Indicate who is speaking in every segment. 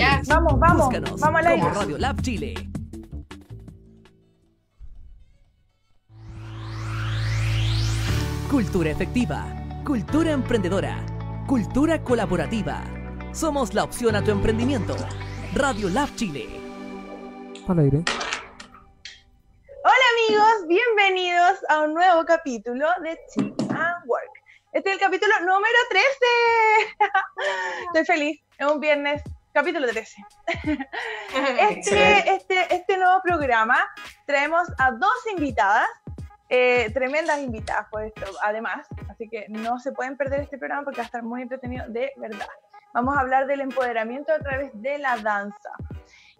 Speaker 1: Ya,
Speaker 2: vamos, vamos,
Speaker 3: Búscanos
Speaker 2: vamos al aire.
Speaker 3: como Radio Lab Chile. Cultura efectiva, cultura emprendedora, cultura colaborativa. Somos la opción a tu emprendimiento. Radio Lab Chile.
Speaker 4: Al aire.
Speaker 2: Hola amigos, bienvenidos a un nuevo capítulo de Team and Work. Este es el capítulo número 13. Estoy feliz, es un viernes, capítulo 13. Este, este, este nuevo programa traemos a dos invitadas, eh, tremendas invitadas por esto, además, así que no se pueden perder este programa porque va a estar muy entretenido de verdad. Vamos a hablar del empoderamiento a través de la danza.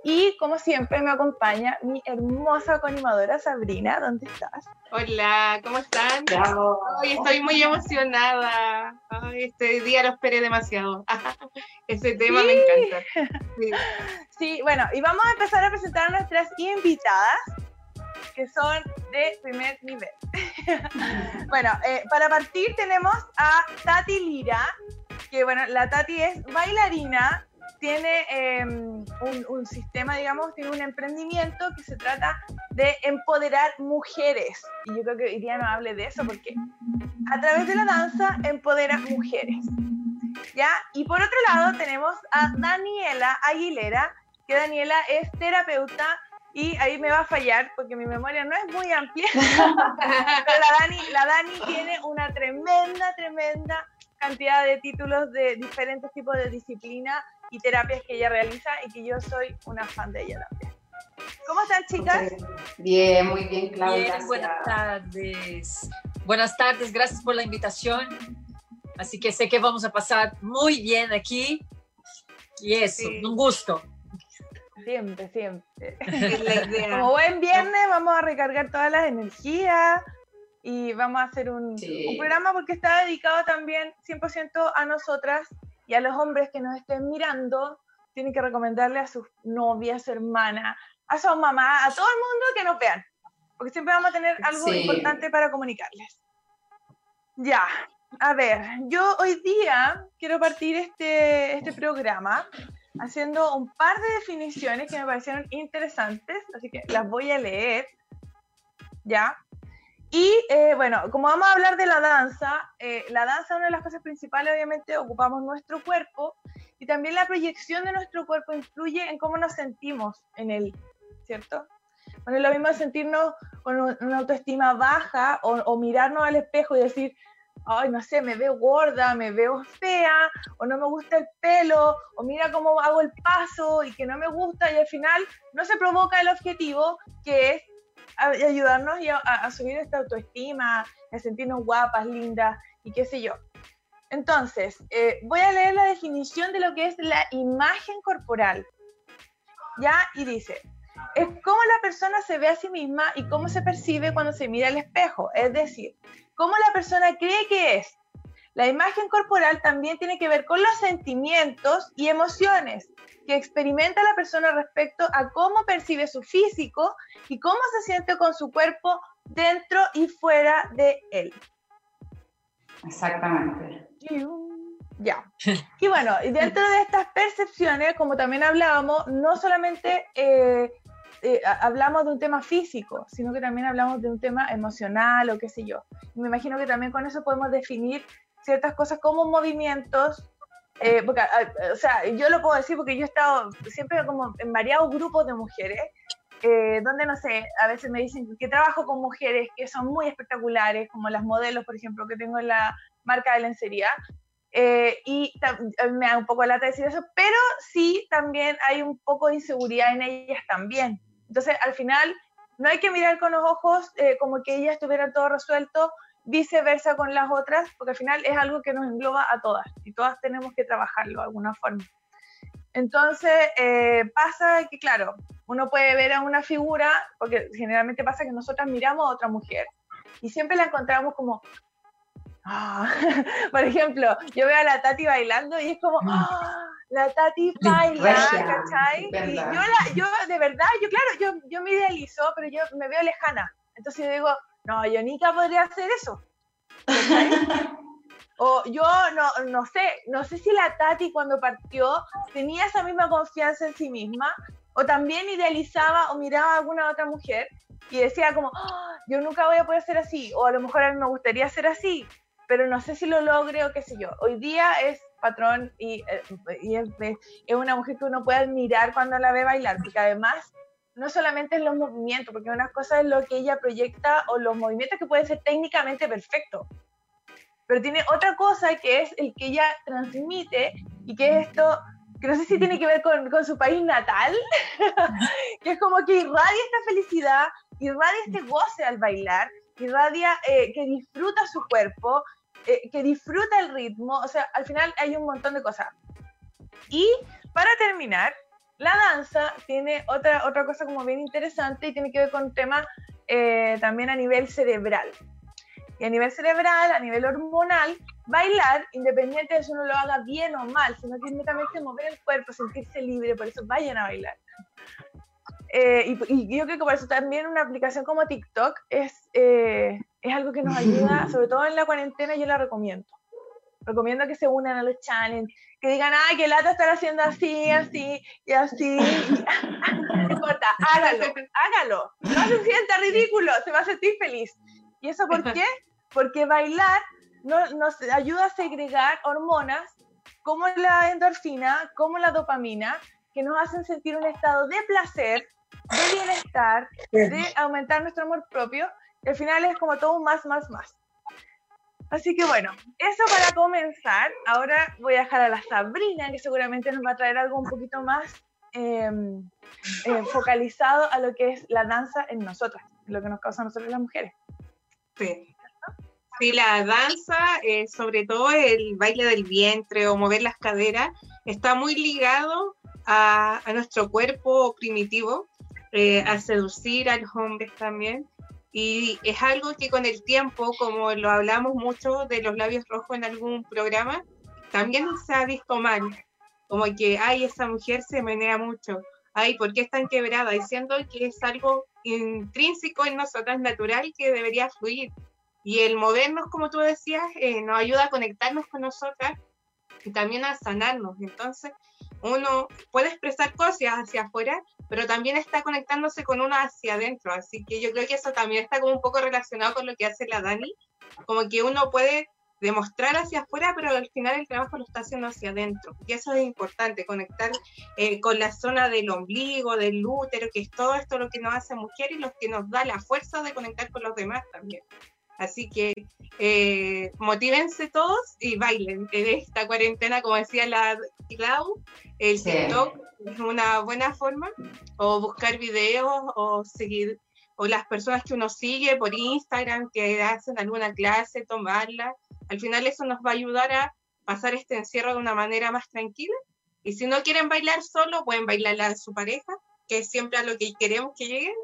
Speaker 2: Y como siempre me acompaña mi hermosa coanimadora Sabrina, ¿dónde estás?
Speaker 1: Hola, ¿cómo están?
Speaker 5: Bravo.
Speaker 1: Hoy estoy muy emocionada. Ay, este día lo esperé demasiado. Ese tema
Speaker 2: Sí.
Speaker 1: me encanta. Sí.
Speaker 2: Sí, bueno, y vamos a empezar a presentar a nuestras invitadas, que son de primer nivel. bueno, eh, para partir tenemos a Tati Lira, que bueno, la Tati es bailarina, tiene eh, un, un sistema, digamos, tiene un emprendimiento que se trata de empoderar mujeres. Y yo creo que hoy día nos hable de eso porque a través de la danza empodera mujeres. ¿Ya? Y por otro lado tenemos a Daniela Aguilera, que Daniela es terapeuta y ahí me va a fallar porque mi memoria no es muy amplia, pero la Dani, la Dani tiene una tremenda, tremenda cantidad de títulos de diferentes tipos de disciplinas y terapias que ella realiza y que yo soy una fan de ella también. ¿Cómo están chicas?
Speaker 5: Bien, muy bien, Claudia.
Speaker 6: Bien,
Speaker 5: gracias.
Speaker 6: buenas tardes. Buenas tardes, gracias por la invitación. Así que sé que vamos a pasar muy bien aquí. Y eso,
Speaker 2: Sí.
Speaker 6: un gusto.
Speaker 2: Siempre, siempre. Como buen viernes vamos a recargar todas las energías y vamos a hacer un,
Speaker 5: Sí.
Speaker 2: un programa porque está dedicado también 100% a nosotras y a los hombres que nos estén mirando. Tienen que recomendarle a sus novias, hermanas, a sus mamás, a todo el mundo que nos vean. Porque siempre vamos a tener algo
Speaker 5: Sí.
Speaker 2: importante para comunicarles. Ya, a ver, yo hoy día quiero partir este, este programa haciendo un par de definiciones que me parecieron interesantes, así que las voy a leer, ¿ya? Y eh, bueno, como vamos a hablar de la danza, eh, la danza, una de las cosas principales, obviamente, ocupamos nuestro cuerpo y también la proyección de nuestro cuerpo influye en cómo nos sentimos en él, ¿cierto? Bueno, es lo mismo sentirnos con un- una autoestima baja o, o mirarnos al espejo y decir, ay, no sé, me veo gorda, me veo fea, o no me gusta el pelo, o mira cómo hago el paso y que no me gusta, y al final no se provoca el objetivo que es a- ayudarnos a, a subir esta autoestima, a sentirnos guapas, lindas y qué sé yo. Entonces, eh, voy a leer la definición de lo que es la imagen corporal. ¿Ya? Y dice, es cómo la persona se ve a sí misma y cómo se percibe cuando se mira al espejo. Es decir, cómo la persona cree que es. La imagen corporal también tiene que ver con los sentimientos y emociones que experimenta la persona respecto a cómo percibe su físico y cómo se siente con su cuerpo dentro y fuera de él.
Speaker 5: Exactamente.
Speaker 2: Ya. Y bueno, dentro de estas percepciones, como también hablábamos, no solamente eh, eh, ha- hablamos de un tema físico, sino que también hablamos de un tema emocional o qué sé yo. Me imagino que también con eso podemos definir ciertas cosas como movimientos. eh, porque, ah, o sea, yo lo puedo decir porque yo he estado siempre como en variados grupos de mujeres, eh, donde, no sé, a veces me dicen que trabajo con mujeres que son muy espectaculares, como las modelos, por ejemplo, que tengo en la marca de lencería, eh, y me da un poco lata decir eso, pero sí también hay un poco de inseguridad en ellas también. Entonces, al final, no hay que mirar con los ojos como que ellas tuvieran todo resuelto, viceversa con las otras, porque al final es algo que nos engloba a todas y todas tenemos que trabajarlo de alguna forma. Entonces, eh, pasa que, claro, uno puede ver a una figura, porque generalmente pasa que nosotras miramos a otra mujer y siempre la encontramos como, ah, por ejemplo, yo veo a la Tati bailando y es como, ah, la Tati baila, ¿cachai? Y yo, la, yo, de verdad, yo, claro, yo, yo me idealizo, pero yo me veo lejana. Entonces yo digo, no, yo nunca podría hacer eso. O yo no, no sé, no sé si la Tati cuando partió tenía esa misma confianza en sí misma o también idealizaba o miraba a alguna otra mujer y decía como, "Ah, yo nunca voy a poder ser así, o a lo mejor a mí me gustaría ser así, pero no sé si lo logre o qué sé yo. Hoy día es patrón y, eh, es, es una mujer que uno puede admirar cuando la ve bailar, porque además no solamente es los movimientos, porque una cosa es lo que ella proyecta o los movimientos que pueden ser técnicamente perfectos, pero tiene otra cosa que es el que ella transmite y que es esto, que no sé si tiene que ver con, con su país natal, que es como que irradia esta felicidad, irradia este goce al bailar, irradia eh, que disfruta su cuerpo, eh, que disfruta el ritmo, o sea, al final hay un montón de cosas. Y para terminar, la danza tiene otra, otra cosa como bien interesante y tiene que ver con un tema eh, también a nivel cerebral. Y a nivel cerebral, a nivel hormonal, bailar, independiente de si uno lo haga bien o mal, sino que mover el cuerpo, sentirse libre, por eso vayan a bailar. Eh, y, y, yo creo que por eso también una aplicación como TikTok es, eh, es algo que nos ayuda, sobre todo en la cuarentena, yo la recomiendo. Recomiendo que se unan a los challenges, que digan, ay, que lata estar haciendo así, así y así. no importa, hágalo, hágalo. No se sienta ridículo, se va a sentir feliz. ¿Y eso por qué? Porque bailar nos, nos ayuda a segregar hormonas como la endorfina, como la dopamina, que nos hacen sentir un estado de placer, de bienestar, de aumentar nuestro amor propio. Y al final es como todo un más, más, más. Así que bueno, eso para comenzar. Ahora voy a dejar a la Sabrina, que seguramente nos va a traer algo un poquito más eh, eh, focalizado a lo que es la danza en nosotras, lo que nos causa a nosotros las mujeres.
Speaker 1: Sí. Sí, la danza, eh, sobre todo el baile del vientre o mover las caderas, está muy ligado a, a nuestro cuerpo primitivo, eh, a seducir a los hombres también. Y es algo que con el tiempo, como lo hablamos mucho de los labios rojos en algún programa, también se ha visto mal. Como que, ay, esa mujer se menea mucho. Ay, ¿por qué es tan quebrada? Diciendo que es algo intrínseco en nosotras, natural, que debería fluir. Y el movernos, como tú decías, eh, nos ayuda a conectarnos con nosotras y también a sanarnos. Entonces, uno puede expresar cosas hacia afuera, pero también está conectándose con uno hacia adentro. Así que yo creo que eso también está como un poco relacionado con lo que hace la Dani, como que uno puede demostrar hacia afuera, pero al final el trabajo lo está haciendo hacia adentro. Y eso es importante, conectar eh, con la zona del ombligo, del útero, que es todo esto lo que nos hace mujer y lo que nos da la fuerza de conectar con los demás también. Así que eh, motívense todos y bailen en esta cuarentena, como decía la Clau, el
Speaker 5: Sí.
Speaker 1: TikTok es una buena forma, o buscar videos, o seguir, o las personas que uno sigue por Instagram, que hacen alguna clase, tomarla. Al final eso nos va a ayudar a pasar este encierro de una manera más tranquila. Y si no quieren bailar solo, pueden bailar a su pareja, que siempre a lo que queremos que lleguen,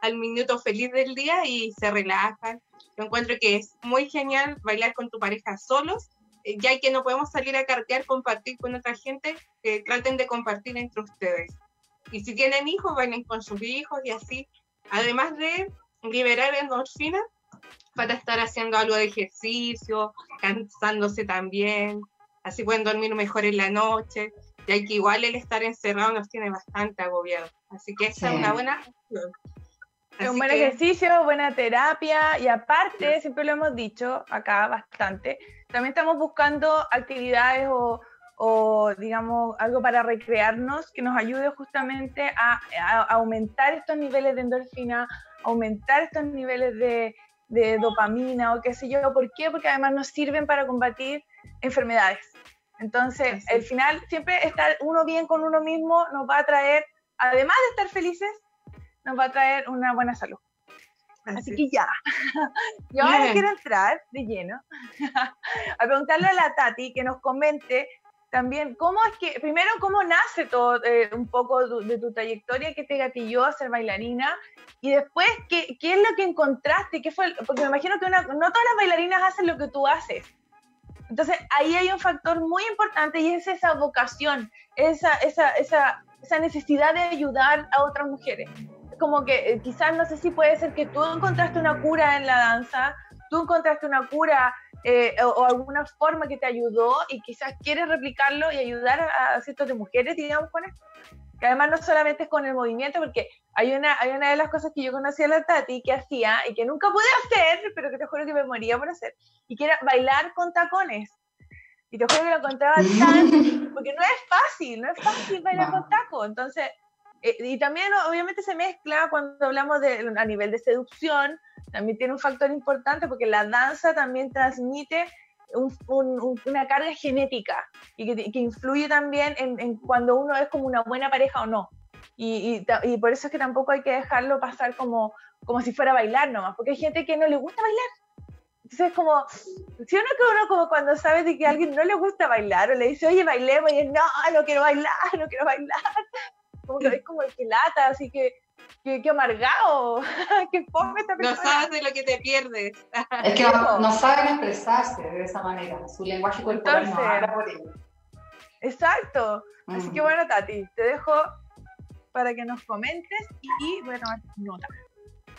Speaker 1: al, minuto feliz del día y se relajan. Yo encuentro que es muy genial bailar con tu pareja solos, eh, ya que no podemos salir a cartear, compartir con otra gente, que traten de compartir entre ustedes. Y si tienen hijos, bailen con sus hijos y así, además de liberar endorfina para estar haciendo algo de ejercicio, cansándose también, así pueden dormir mejor en la noche, ya que igual el estar encerrado nos tiene bastante agobiados. Así que esa
Speaker 5: Sí.
Speaker 1: es una buena.
Speaker 2: Es un buen
Speaker 1: que-
Speaker 2: ejercicio, buena terapia y aparte, siempre lo hemos dicho acá bastante, también estamos buscando actividades o, o, digamos algo para recrearnos que nos ayude justamente a, a aumentar estos niveles de endorfina, aumentar estos niveles de, de dopamina o qué sé yo. ¿Por qué? Porque además nos sirven para combatir enfermedades. Entonces, al final, siempre estar uno bien con uno mismo nos va a traer, además de estar felices, nos va a traer una buena salud. Así
Speaker 1: así
Speaker 2: que ya. Yo ahora
Speaker 1: Bien.
Speaker 2: quiero entrar de lleno a preguntarle a la Tati que nos comente también cómo es que, primero, cómo nace todo eh, un poco de, de tu trayectoria que te gatilló a ser bailarina y después, ¿qué, qué es lo que encontraste? ¿Qué fue? Porque me imagino que una- no todas las bailarinas hacen lo que tú haces. Entonces, ahí hay un factor muy importante y es esa vocación, esa, esa, esa, esa necesidad de ayudar a otras mujeres como que eh, quizás no sé si puede ser que tú encontraste una cura en la danza, tú encontraste una cura eh, o, alguna forma que te ayudó y quizás quieres replicarlo y ayudar a, a ciertos de mujeres, digamos, con esto. Que además no solamente es con el movimiento, porque hay una, hay una de las cosas que yo conocí a la Tati que hacía y que nunca pude hacer, pero que te juro que me moría por hacer, y que era bailar con tacones. Y te juro que lo encontraba tan... Porque no es fácil, no es fácil bailar con tacos. Entonces, eh, y también obviamente se mezcla cuando hablamos de, a nivel de seducción, también tiene un factor importante porque la danza también transmite una carga genética y que, influye también en, cuando uno es como una buena pareja o no. Y, y, por eso es que tampoco hay que dejarlo pasar como, como si fuera a bailar nomás, porque hay gente que no le gusta bailar. Entonces, como, si uno que uno como cuando sabe de que a alguien no le gusta bailar o le dice, oye, bailemos, y es, no, no quiero bailar, no quiero bailar. Como que es como el que lata, así que qué, amargado, qué fome esta
Speaker 1: persona. No sabes de lo que te pierdes.
Speaker 5: Es que no, saben expresarse de esa manera, su lenguaje corporal no habla por ello.
Speaker 2: Exacto. Así que bueno, Tati, te dejo para que nos comentes y voy a tomar nota.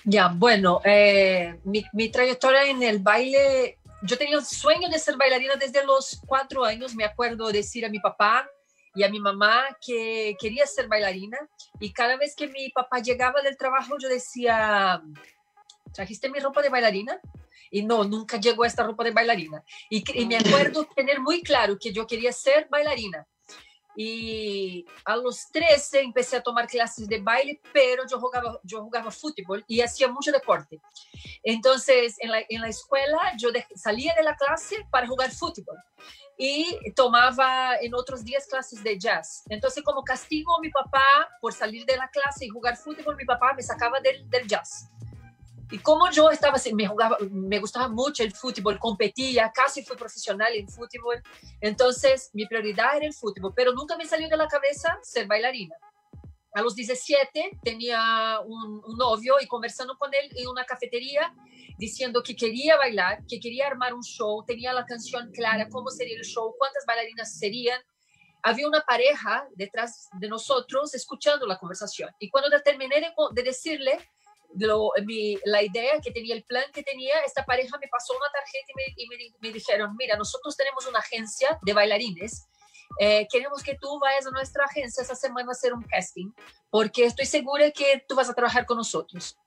Speaker 6: Ya, bueno, eh, mi, mi, trayectoria en el baile, yo tenía el sueño de ser bailarina desde los cuatro años, me acuerdo decir a mi papá, y a mi mamá que quería ser bailarina y cada vez que mi papá llegaba del trabajo yo decía, ¿trajiste mi ropa de bailarina? Y no, nunca llegó esta ropa de bailarina. Y, y me acuerdo tener muy claro que yo quería ser bailarina. Y a los 13 empecé a tomar clases de baile, pero yo jugaba, yo jugaba fútbol y hacía mucho deporte. Entonces, en la, en la escuela, yo salía de la clase para jugar fútbol y tomaba en otros días clases de jazz. Entonces, como castigo a mi papá por salir de la clase y jugar fútbol, mi papá me sacaba del, del jazz. Y como yo estaba, me, jugaba, me gustaba mucho el fútbol, competía, casi fui profesional en fútbol, entonces mi prioridad era el fútbol, pero nunca me salió de la cabeza ser bailarina. A los 17 tenía un, un novio y conversando con él en una cafetería, diciendo que quería bailar, que quería armar un show, tenía la canción clara, cómo sería el show, cuántas bailarinas serían. Había una pareja detrás de nosotros escuchando la conversación. Y cuando terminé de, de decirle, la idea que tenía, el plan que tenía, esta pareja me pasó una tarjeta y me, me, dijeron, mira, nosotros tenemos una agencia de bailarines, eh, queremos que tú vayas a nuestra agencia esa semana a hacer un casting, porque estoy segura que tú vas a trabajar con nosotros.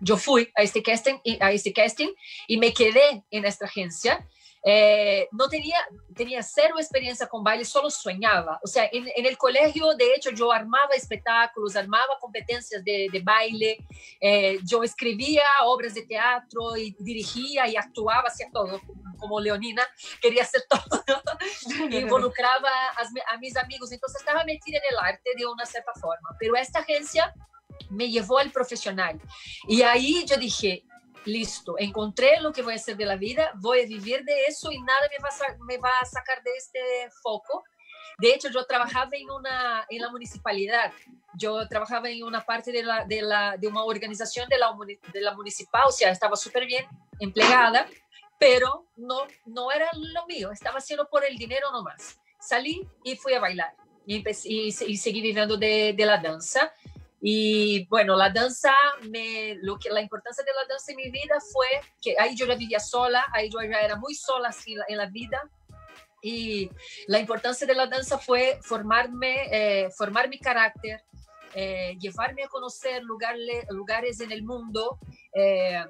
Speaker 6: Yo fui a este casting, a este casting y me quedé en esta agencia eh, no tenía, tenía cero experiencia con baile, solo soñaba. O sea, en, el colegio, de hecho, yo armaba espectáculos, armaba competencias de, de baile, eh, yo escribía obras de teatro y dirigía y actuaba, hacía todo, como Leonina, quería hacer todo, involucraba a, a mis amigos, entonces estaba metida en el arte de una cierta forma, pero esta agencia me llevó al profesional. Y ahí yo dije, listo, encontré lo que voy a hacer de la vida, voy a vivir de eso y nada me va a, me va a sacar de este foco. De hecho, yo trabajaba en, una, en la municipalidad, yo trabajaba en una parte de, la, de, la, de una organización de la, de la municipal, o sea, estaba súper bien empleada, pero no, no era lo mío, estaba haciendo por el dinero nomás. Salí y fui a bailar y, empecé, y, y seguí viviendo de, de la danza. Y bueno, la danza, me, lo que, la importancia de la danza en mi vida fue que ahí yo ya vivía sola, ahí yo ya era muy sola así en la vida. Y la importancia de la danza fue formarme, eh, formar mi carácter, eh, llevarme a conocer lugares, lugares en el mundo, eh,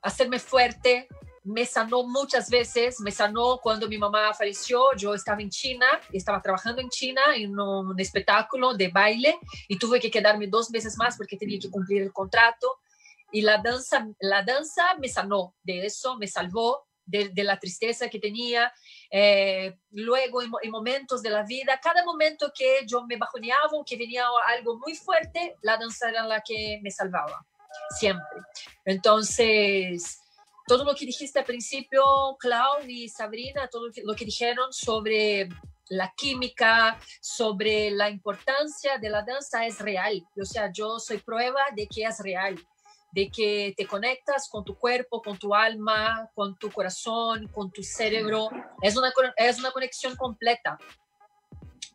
Speaker 6: hacerme fuerte, me sanó muchas veces, me sanó cuando mi mamá falleció, yo estaba en China, estaba trabajando en China en un espectáculo de baile y tuve que quedarme dos veces más porque tenía que cumplir el contrato y la danza, la danza me sanó de eso, me salvó de, la tristeza que tenía. Eh, luego, en, momentos de la vida, cada momento que yo me bajoneaba o que venía algo muy fuerte, la danza era la que me salvaba, siempre. Entonces, todo lo que dijiste al principio, Clau y Sabrina, todo lo que dijeron sobre la química, sobre la importancia de la danza es real. O sea, yo soy prueba de que es real, de que te conectas con tu cuerpo, con tu alma, con tu corazón, con tu cerebro. Es una, es una conexión completa.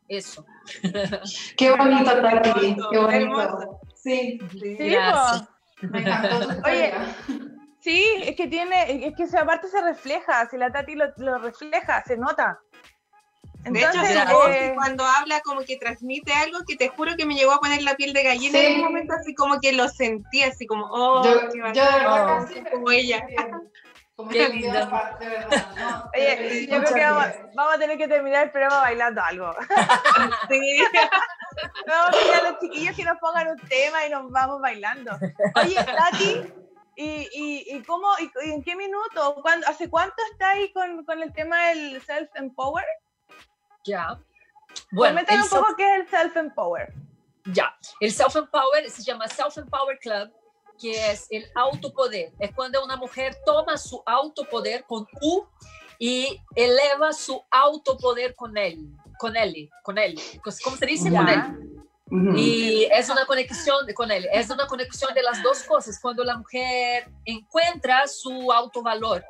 Speaker 6: Eso.
Speaker 5: Qué bonito, Tati. Qué bonito. Sí,
Speaker 2: sí. Gracias. Me encantó
Speaker 5: Oye,
Speaker 2: Sí, es que tiene, es que esa parte se refleja, si la Tati lo, lo refleja, se nota.
Speaker 1: Entonces, de hecho, eh, cuando habla como que transmite algo que te juro que me llegó a poner la piel de gallina en un momento así como que lo sentí así como, oh,
Speaker 5: yo, qué yo
Speaker 1: oh, como ella.
Speaker 5: Como Qué lindo. De verdad,
Speaker 2: ¿no? Oye, yo creo que vamos, vamos, a tener que terminar el programa bailando algo. sí. Vamos a pedir a los chiquillos que nos pongan un tema y nos vamos bailando. Oye, Tati, ¿y, y, y cómo, y, en qué minuto? ¿Cuándo, ¿Hace cuánto está ahí con, con el tema del self-empower?
Speaker 6: Ya.
Speaker 2: Bueno, Coméntame un poco qué es el self-empower.
Speaker 6: Ya, el self-empower se llama Self-Empower Club que es el autopoder. Es cuando una mujer toma su autopoder con U y eleva su autopoder con él, con él, con él. ¿Cómo se dice? Con él. Y es una conexión con él, es una conexión de las dos cosas. Cuando la mujer encuentra su autovalor,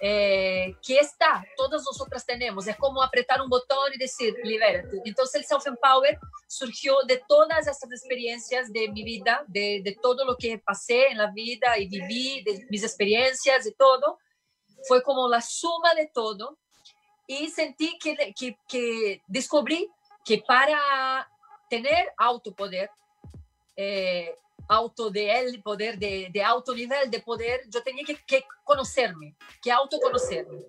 Speaker 6: eh, que está, todas nosotras tenemos, es como apretar un botón y decir, libérate. Entonces el self-empower surgió de todas estas experiencias de mi vida, de, de todo lo que pasé en la vida y viví, de mis experiencias y todo. Fue como la suma de todo y sentí que, que, que descubrí que para tener autopoder, eh, auto de él, poder de, de, alto nivel de poder, yo tenía que, que conocerme, que autoconocerme.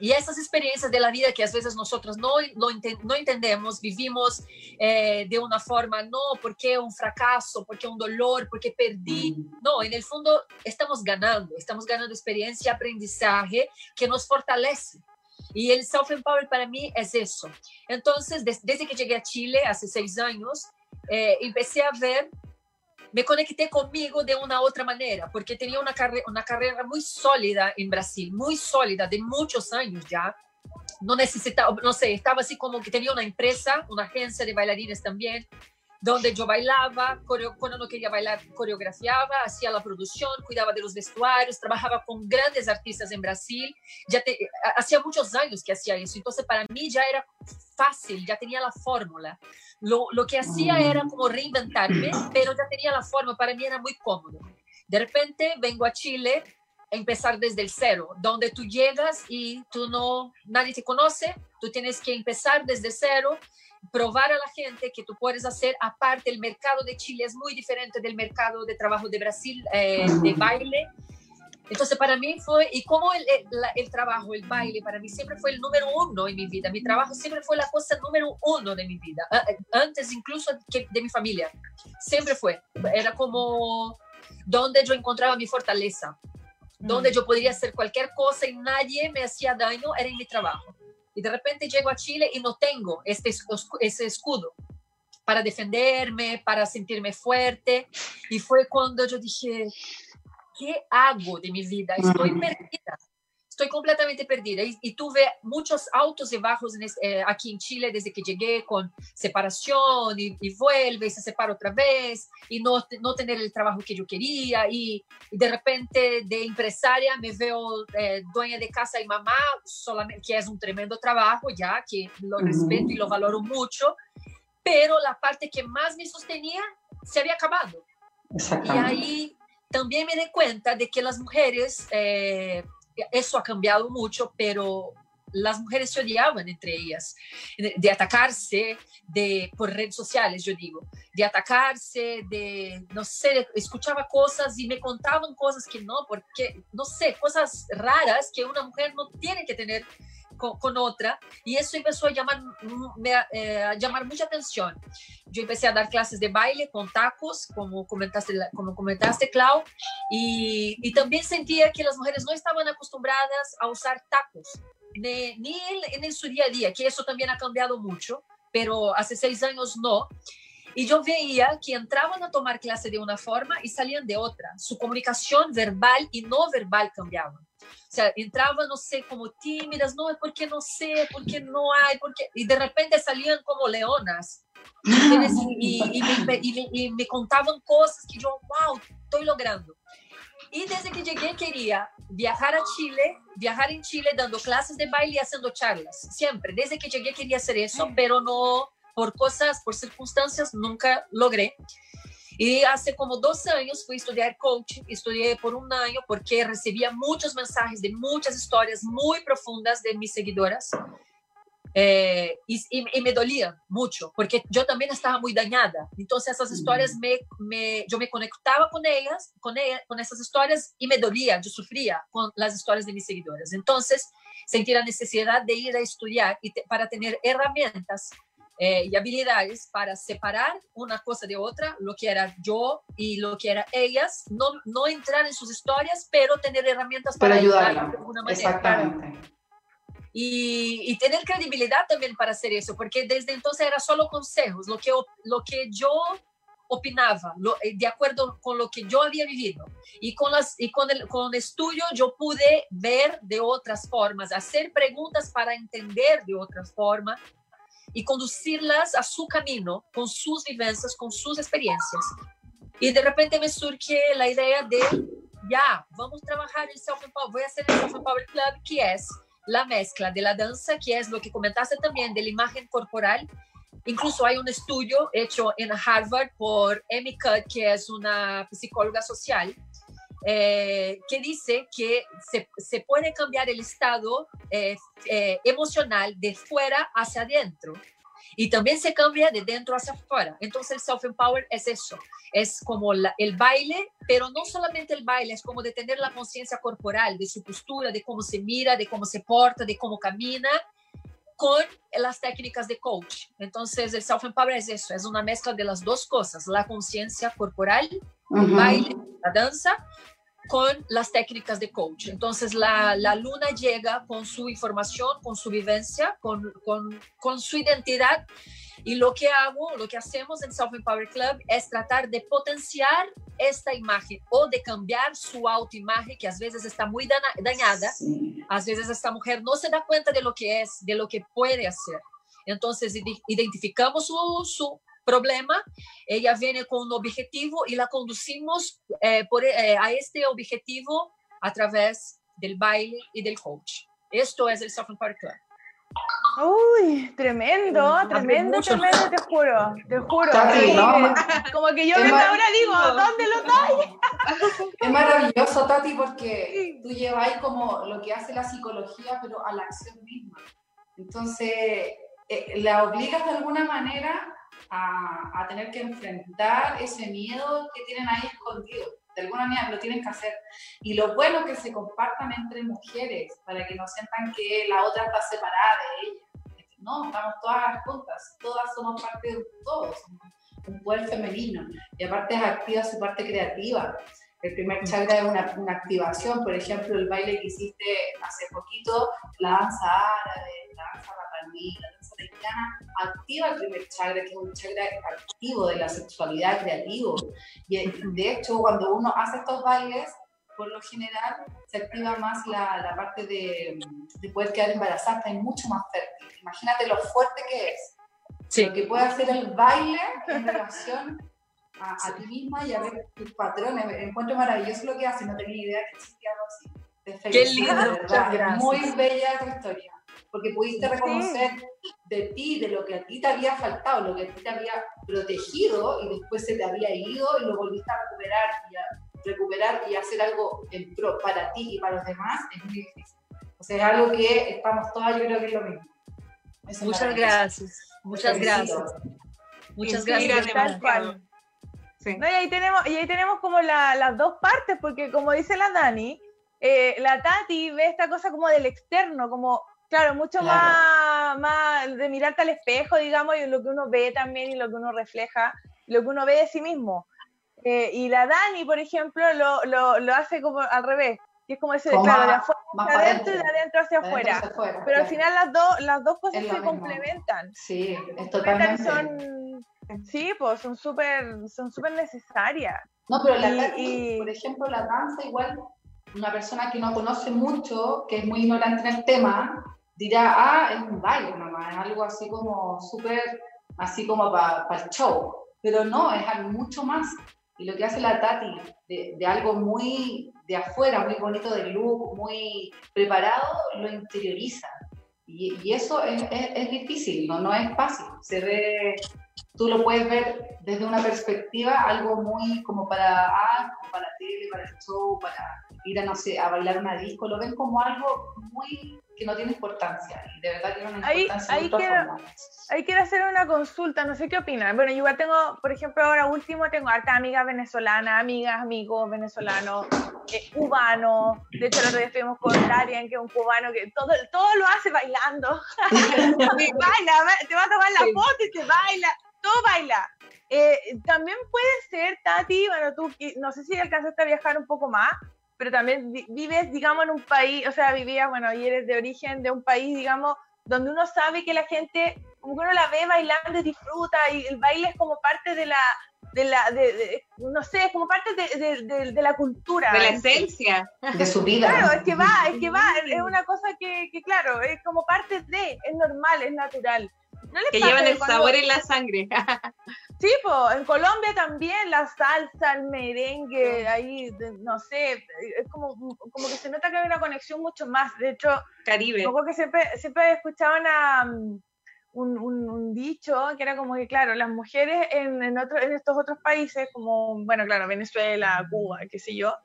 Speaker 6: Y esas experiencias de la vida que a veces nosotros no, no, no entendemos, vivimos eh, de una forma, no, porque un fracaso, porque un dolor, porque perdí. No, en el fondo estamos ganando, estamos ganando experiencia, aprendizaje que nos fortalece. Y el self-empower para mí es eso. Entonces, desde que llegué a Chile hace seis años, eh, empecé a ver, me conecté conmigo de una otra manera, porque tenía una, carre una carrera muy sólida en Brasil, muy sólida, de muchos años ya. No necesitaba, no sé, estaba así como que tenía una empresa, una agencia de bailarines también, donde yo bailaba, cuando no quería bailar, coreografiaba, hacía la producción, cuidaba de los vestuarios, trabajaba con grandes artistas en Brasil, ya hacía muchos años que hacía eso, entonces para mí ya era fácil, ya tenía la fórmula. Lo, lo que hacía era como reinventarme, pero ya tenía la forma, para mí era muy cómodo. De repente vengo a Chile, empezar desde el cero, donde tú llegas y tú no, nadie te conoce, tú tienes que empezar desde cero probar a la gente que tú puedes hacer, aparte. El mercado de Chile es muy diferente del mercado de trabajo de Brasil, eh, de baile. Entonces para mí fue, y como el, el, trabajo, el baile, para mí siempre fue el número uno en mi vida, mi trabajo siempre fue la cosa número uno de mi vida, antes incluso que de mi familia, siempre fue, era como donde yo encontraba mi fortaleza, donde mm. yo podría hacer cualquier cosa y nadie me hacía daño, era en mi trabajo y de repente llego a Chile y no tengo este, ese escudo para defenderme, para sentirme fuerte. Y fue cuando yo dije, ¿qué hago de mi vida? Estoy perdida estoy completamente perdida. Y, tuve muchos altos y bajos eh, aquí en Chile desde que llegué con separación y, vuelve y se separa otra vez y no, no tener el trabajo que yo quería. Y, de repente de empresaria me veo eh, dueña de casa y mamá, solamente, que es un tremendo trabajo ya, que lo respeto y lo valoro mucho, pero la parte que más me sostenía se había acabado. Y ahí también me di cuenta de que las mujeres eh, eso ha cambiado mucho, pero las mujeres se odiaban entre ellas, de, atacarse de, por redes sociales, yo digo, de atacarse, de, no sé, escuchaba cosas y me contaban cosas que no, porque, no sé, cosas raras que una mujer no tiene que tener con, otra y eso empezó a llamar, eh, a llamar mucha atención. Yo empecé a dar clases de baile con tacos, como comentaste, como comentaste Clau, y, y también sentía que las mujeres no estaban acostumbradas a usar tacos, ni, en, en su día a día, que eso también ha cambiado mucho, pero hace seis años no. Y yo veía que entraban a tomar clase de una forma y salían de otra. Su comunicación verbal y no verbal cambiaba. O sea, entraban, no sé, como tímidas, no, es porque no sé, porque no hay, porque... Y de repente salían como leonas. Y, y, me, contaban cosas que yo, wow, estoy logrando. Y desde que llegué quería viajar a Chile, viajar en Chile dando clases de baile y haciendo charlas. Siempre, desde que llegué quería hacer eso, pero no, por cosas, por circunstancias, nunca logré. Y hace como dos años fui a estudiar coaching, estudié por un año porque recibía muchos mensajes de muchas historias muy profundas de mis seguidoras. Eh, y, y, me dolía mucho, porque yo también estaba muy dañada. Entonces esas historias, me, me, yo me conectaba con ellas, con, ella, con esas historias y me dolía, yo sufría con las historias de mis seguidores. Entonces sentí la necesidad de ir a estudiar y te, para tener herramientas eh, y habilidades para separar una cosa de otra, lo que era yo y lo que era ellas, no, no entrar en sus historias, pero tener herramientas para,
Speaker 5: para ayudarlas de alguna manera. Exactamente.
Speaker 6: Y, y, tener credibilidad también para hacer eso, porque desde entonces era solo consejos, lo que, lo que yo opinaba, lo, eh, de acuerdo con lo que yo había vivido. Y con, las, y con, el, con el estudio yo pude ver de otras formas, hacer preguntas para entender de otras formas y conducirlas a su camino, con sus vivencias, con sus experiencias. Y de repente me surge la idea de, ya, vamos a trabajar el Self-Empower, voy a hacer el Self-Empower Club, que es la mezcla de la danza, que es lo que comentaste también, de la imagen corporal. Incluso hay un estudio hecho en Harvard por Amy Cutt, que es una psicóloga social, eh, que dice que se, se, puede cambiar el estado eh, eh, emocional de fuera hacia adentro. Y también se cambia de dentro hacia afuera. Entonces el self-empower es eso, es como la, el baile, pero no solamente el baile, es como de tener la conciencia corporal, de su postura, de cómo se mira, de cómo se porta, de cómo camina, con las técnicas de coach. Entonces el self-empower es eso, es una mezcla de las dos cosas, la conciencia corporal, el baile, la danza, con las técnicas de coach. Entonces la, la, luna llega con su información, con su vivencia, con, con, con, su identidad. Y lo que hago, lo que hacemos en Self Empower Club es tratar de potenciar esta imagen o de cambiar su autoimagen, que a veces está muy dañada. A veces esta mujer no se da cuenta de lo que es, de lo que puede hacer. Entonces identificamos su, su problema, ella viene con un objetivo y la conducimos eh, por, eh, a este objetivo a través del baile y del coach. Esto es el Self Empower Club.
Speaker 2: Uy, tremendo, tremendo, tremendo, te juro, te juro. Como que yo vengo ahora digo, ¿dónde lo traes?
Speaker 5: Es maravilloso, Tati, porque tú lleváis como lo que hace la psicología, pero a la acción misma. Entonces, eh, la obligas de alguna manera a, tener que enfrentar ese miedo que tienen ahí escondido. De alguna manera lo tienen que hacer. Y lo bueno es que se compartan entre mujeres para que no sientan que la otra está separada de ella. No, estamos todas juntas, todas somos parte de todos, un poder femenino. Y aparte es activa su parte creativa. El primer chakra es una, una, activación, por ejemplo, el baile que hiciste hace poquito, la danza árabe, la danza rapaní, activa el primer chakra, que es un chakra activo de la sexualidad creativo. Y de hecho, cuando uno hace estos bailes, por lo general se activa más la, la parte de, de, poder quedar embarazada, es mucho más fértil. Imagínate lo fuerte que es. Sí. Lo que puede hacer el baile en relación a, a ti misma y a ver tus patrones. Encuentro maravilloso lo que hace, no tenía idea que existía algo así.
Speaker 6: Qué lindo,
Speaker 5: Muy bella tu historia porque pudiste reconocer de ti, de lo que a ti te había faltado, lo que a ti te había protegido y después se te había ido y lo volviste a recuperar y a recuperar y hacer algo en pro para ti y para los demás es muy difícil. O sea, es algo que estamos todas, yo creo que es lo mismo.
Speaker 6: Muchas gracias. Muchas gracias. Muchas gracias.
Speaker 2: Sí. No, y, ahí tenemos, y ahí tenemos como la, las dos partes, porque como dice la Dani, eh, la Tati ve esta cosa como del externo, como Claro, mucho Más, más de mirarte al espejo, digamos, y lo que uno ve también y lo que uno refleja, lo que uno ve de sí mismo. Eh, y la Dani, por ejemplo, lo, lo, lo, hace como al revés, que es como ese, claro, de afuera hacia adentro y de adentro hacia afuera. Pero al final las, dos las dos cosas se complementan.
Speaker 5: Sí, es totalmente.
Speaker 2: Son, sí, pues son súper son súper necesarias.
Speaker 5: No, pero la y, por ejemplo, la danza igual, una persona que no conoce mucho, que es muy ignorante en el tema, dirá, ah, es un baile nomás, es algo así como súper, así como para el show. Pero no, es algo mucho más. Y lo que hace la Tati de, de algo muy de afuera, muy bonito de look, muy preparado, lo interioriza. Y, y eso es, es, es, difícil, ¿no? no es fácil. Se ve, tú lo puedes ver desde una perspectiva, algo muy como para, ah, como para tele, para el show, para ir a, no sé, a bailar una disco, lo ven como algo muy que no tiene importancia y de verdad tiene una importancia
Speaker 2: ahí, quiero, ahí quiero hacer una consulta, no sé qué opinan. Bueno, yo igual tengo, por ejemplo, ahora último tengo harta amigas venezolanas, amigas, amigos venezolanos, eh, cubanos. De hecho, el otro día estuvimos con Darian, que es un cubano que todo, todo lo hace bailando. baila, te va a tomar la foto y te baila, todo baila. Eh, también puede ser, Tati, bueno, tú no sé si alcanzaste a viajar un poco más, pero también vives, digamos, en un país, o sea, vivías, bueno, y eres de origen de un país, digamos, donde uno sabe que la gente, como que uno la ve bailando y disfruta, y el baile es como parte de la, de la, de, no sé, es como parte de, de, la cultura.
Speaker 1: De la esencia.
Speaker 5: De su vida.
Speaker 2: Claro, es que va, es que va, es una cosa que, que claro, es como parte de, es normal, es natural
Speaker 1: que llevan el sabor en la sangre.
Speaker 2: sí, pues en Colombia también la salsa, el merengue, ahí, no sé, es como, como que se nota que hay una conexión mucho más. De hecho,
Speaker 1: Caribe.
Speaker 2: Poco que siempre, siempre escuchaba un, un, un, dicho que era como que, claro, las mujeres en, en, en estos otros países, como, bueno, claro, Venezuela, Cuba, qué sé yo,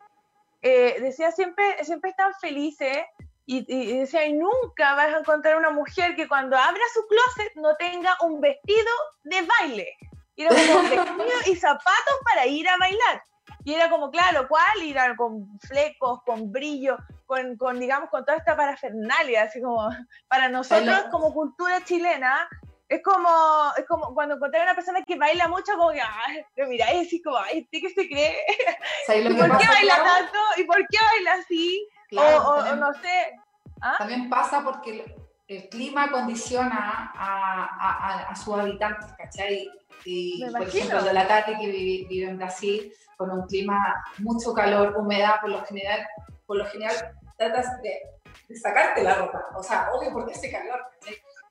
Speaker 2: eh, decía siempre, siempre están felices y, decía, y nunca vas a encontrar una mujer que cuando abra su closet no tenga un vestido de baile. Y era como y zapatos para ir a bailar. Y era como, claro, ¿cuál? Ir con flecos, con brillo, con, con, digamos, con toda esta parafernalia, así como, para nosotros como cultura chilena, es como, es como cuando encontré a una persona que baila mucho, como que, ay, me miráis así como, ay, ¿qué se cree? ¿Y por qué baila tanto? ¿Y por qué baila así? o, no sé.
Speaker 5: ¿ah? También pasa porque el, clima condiciona a, a, sus habitantes, ¿cachai? Y, por ejemplo, de la tarde que vive, en Brasil, con un clima, mucho calor, humedad, por lo general, por lo general tratas de, de sacarte la ropa. O sea, obvio, porque hace calor.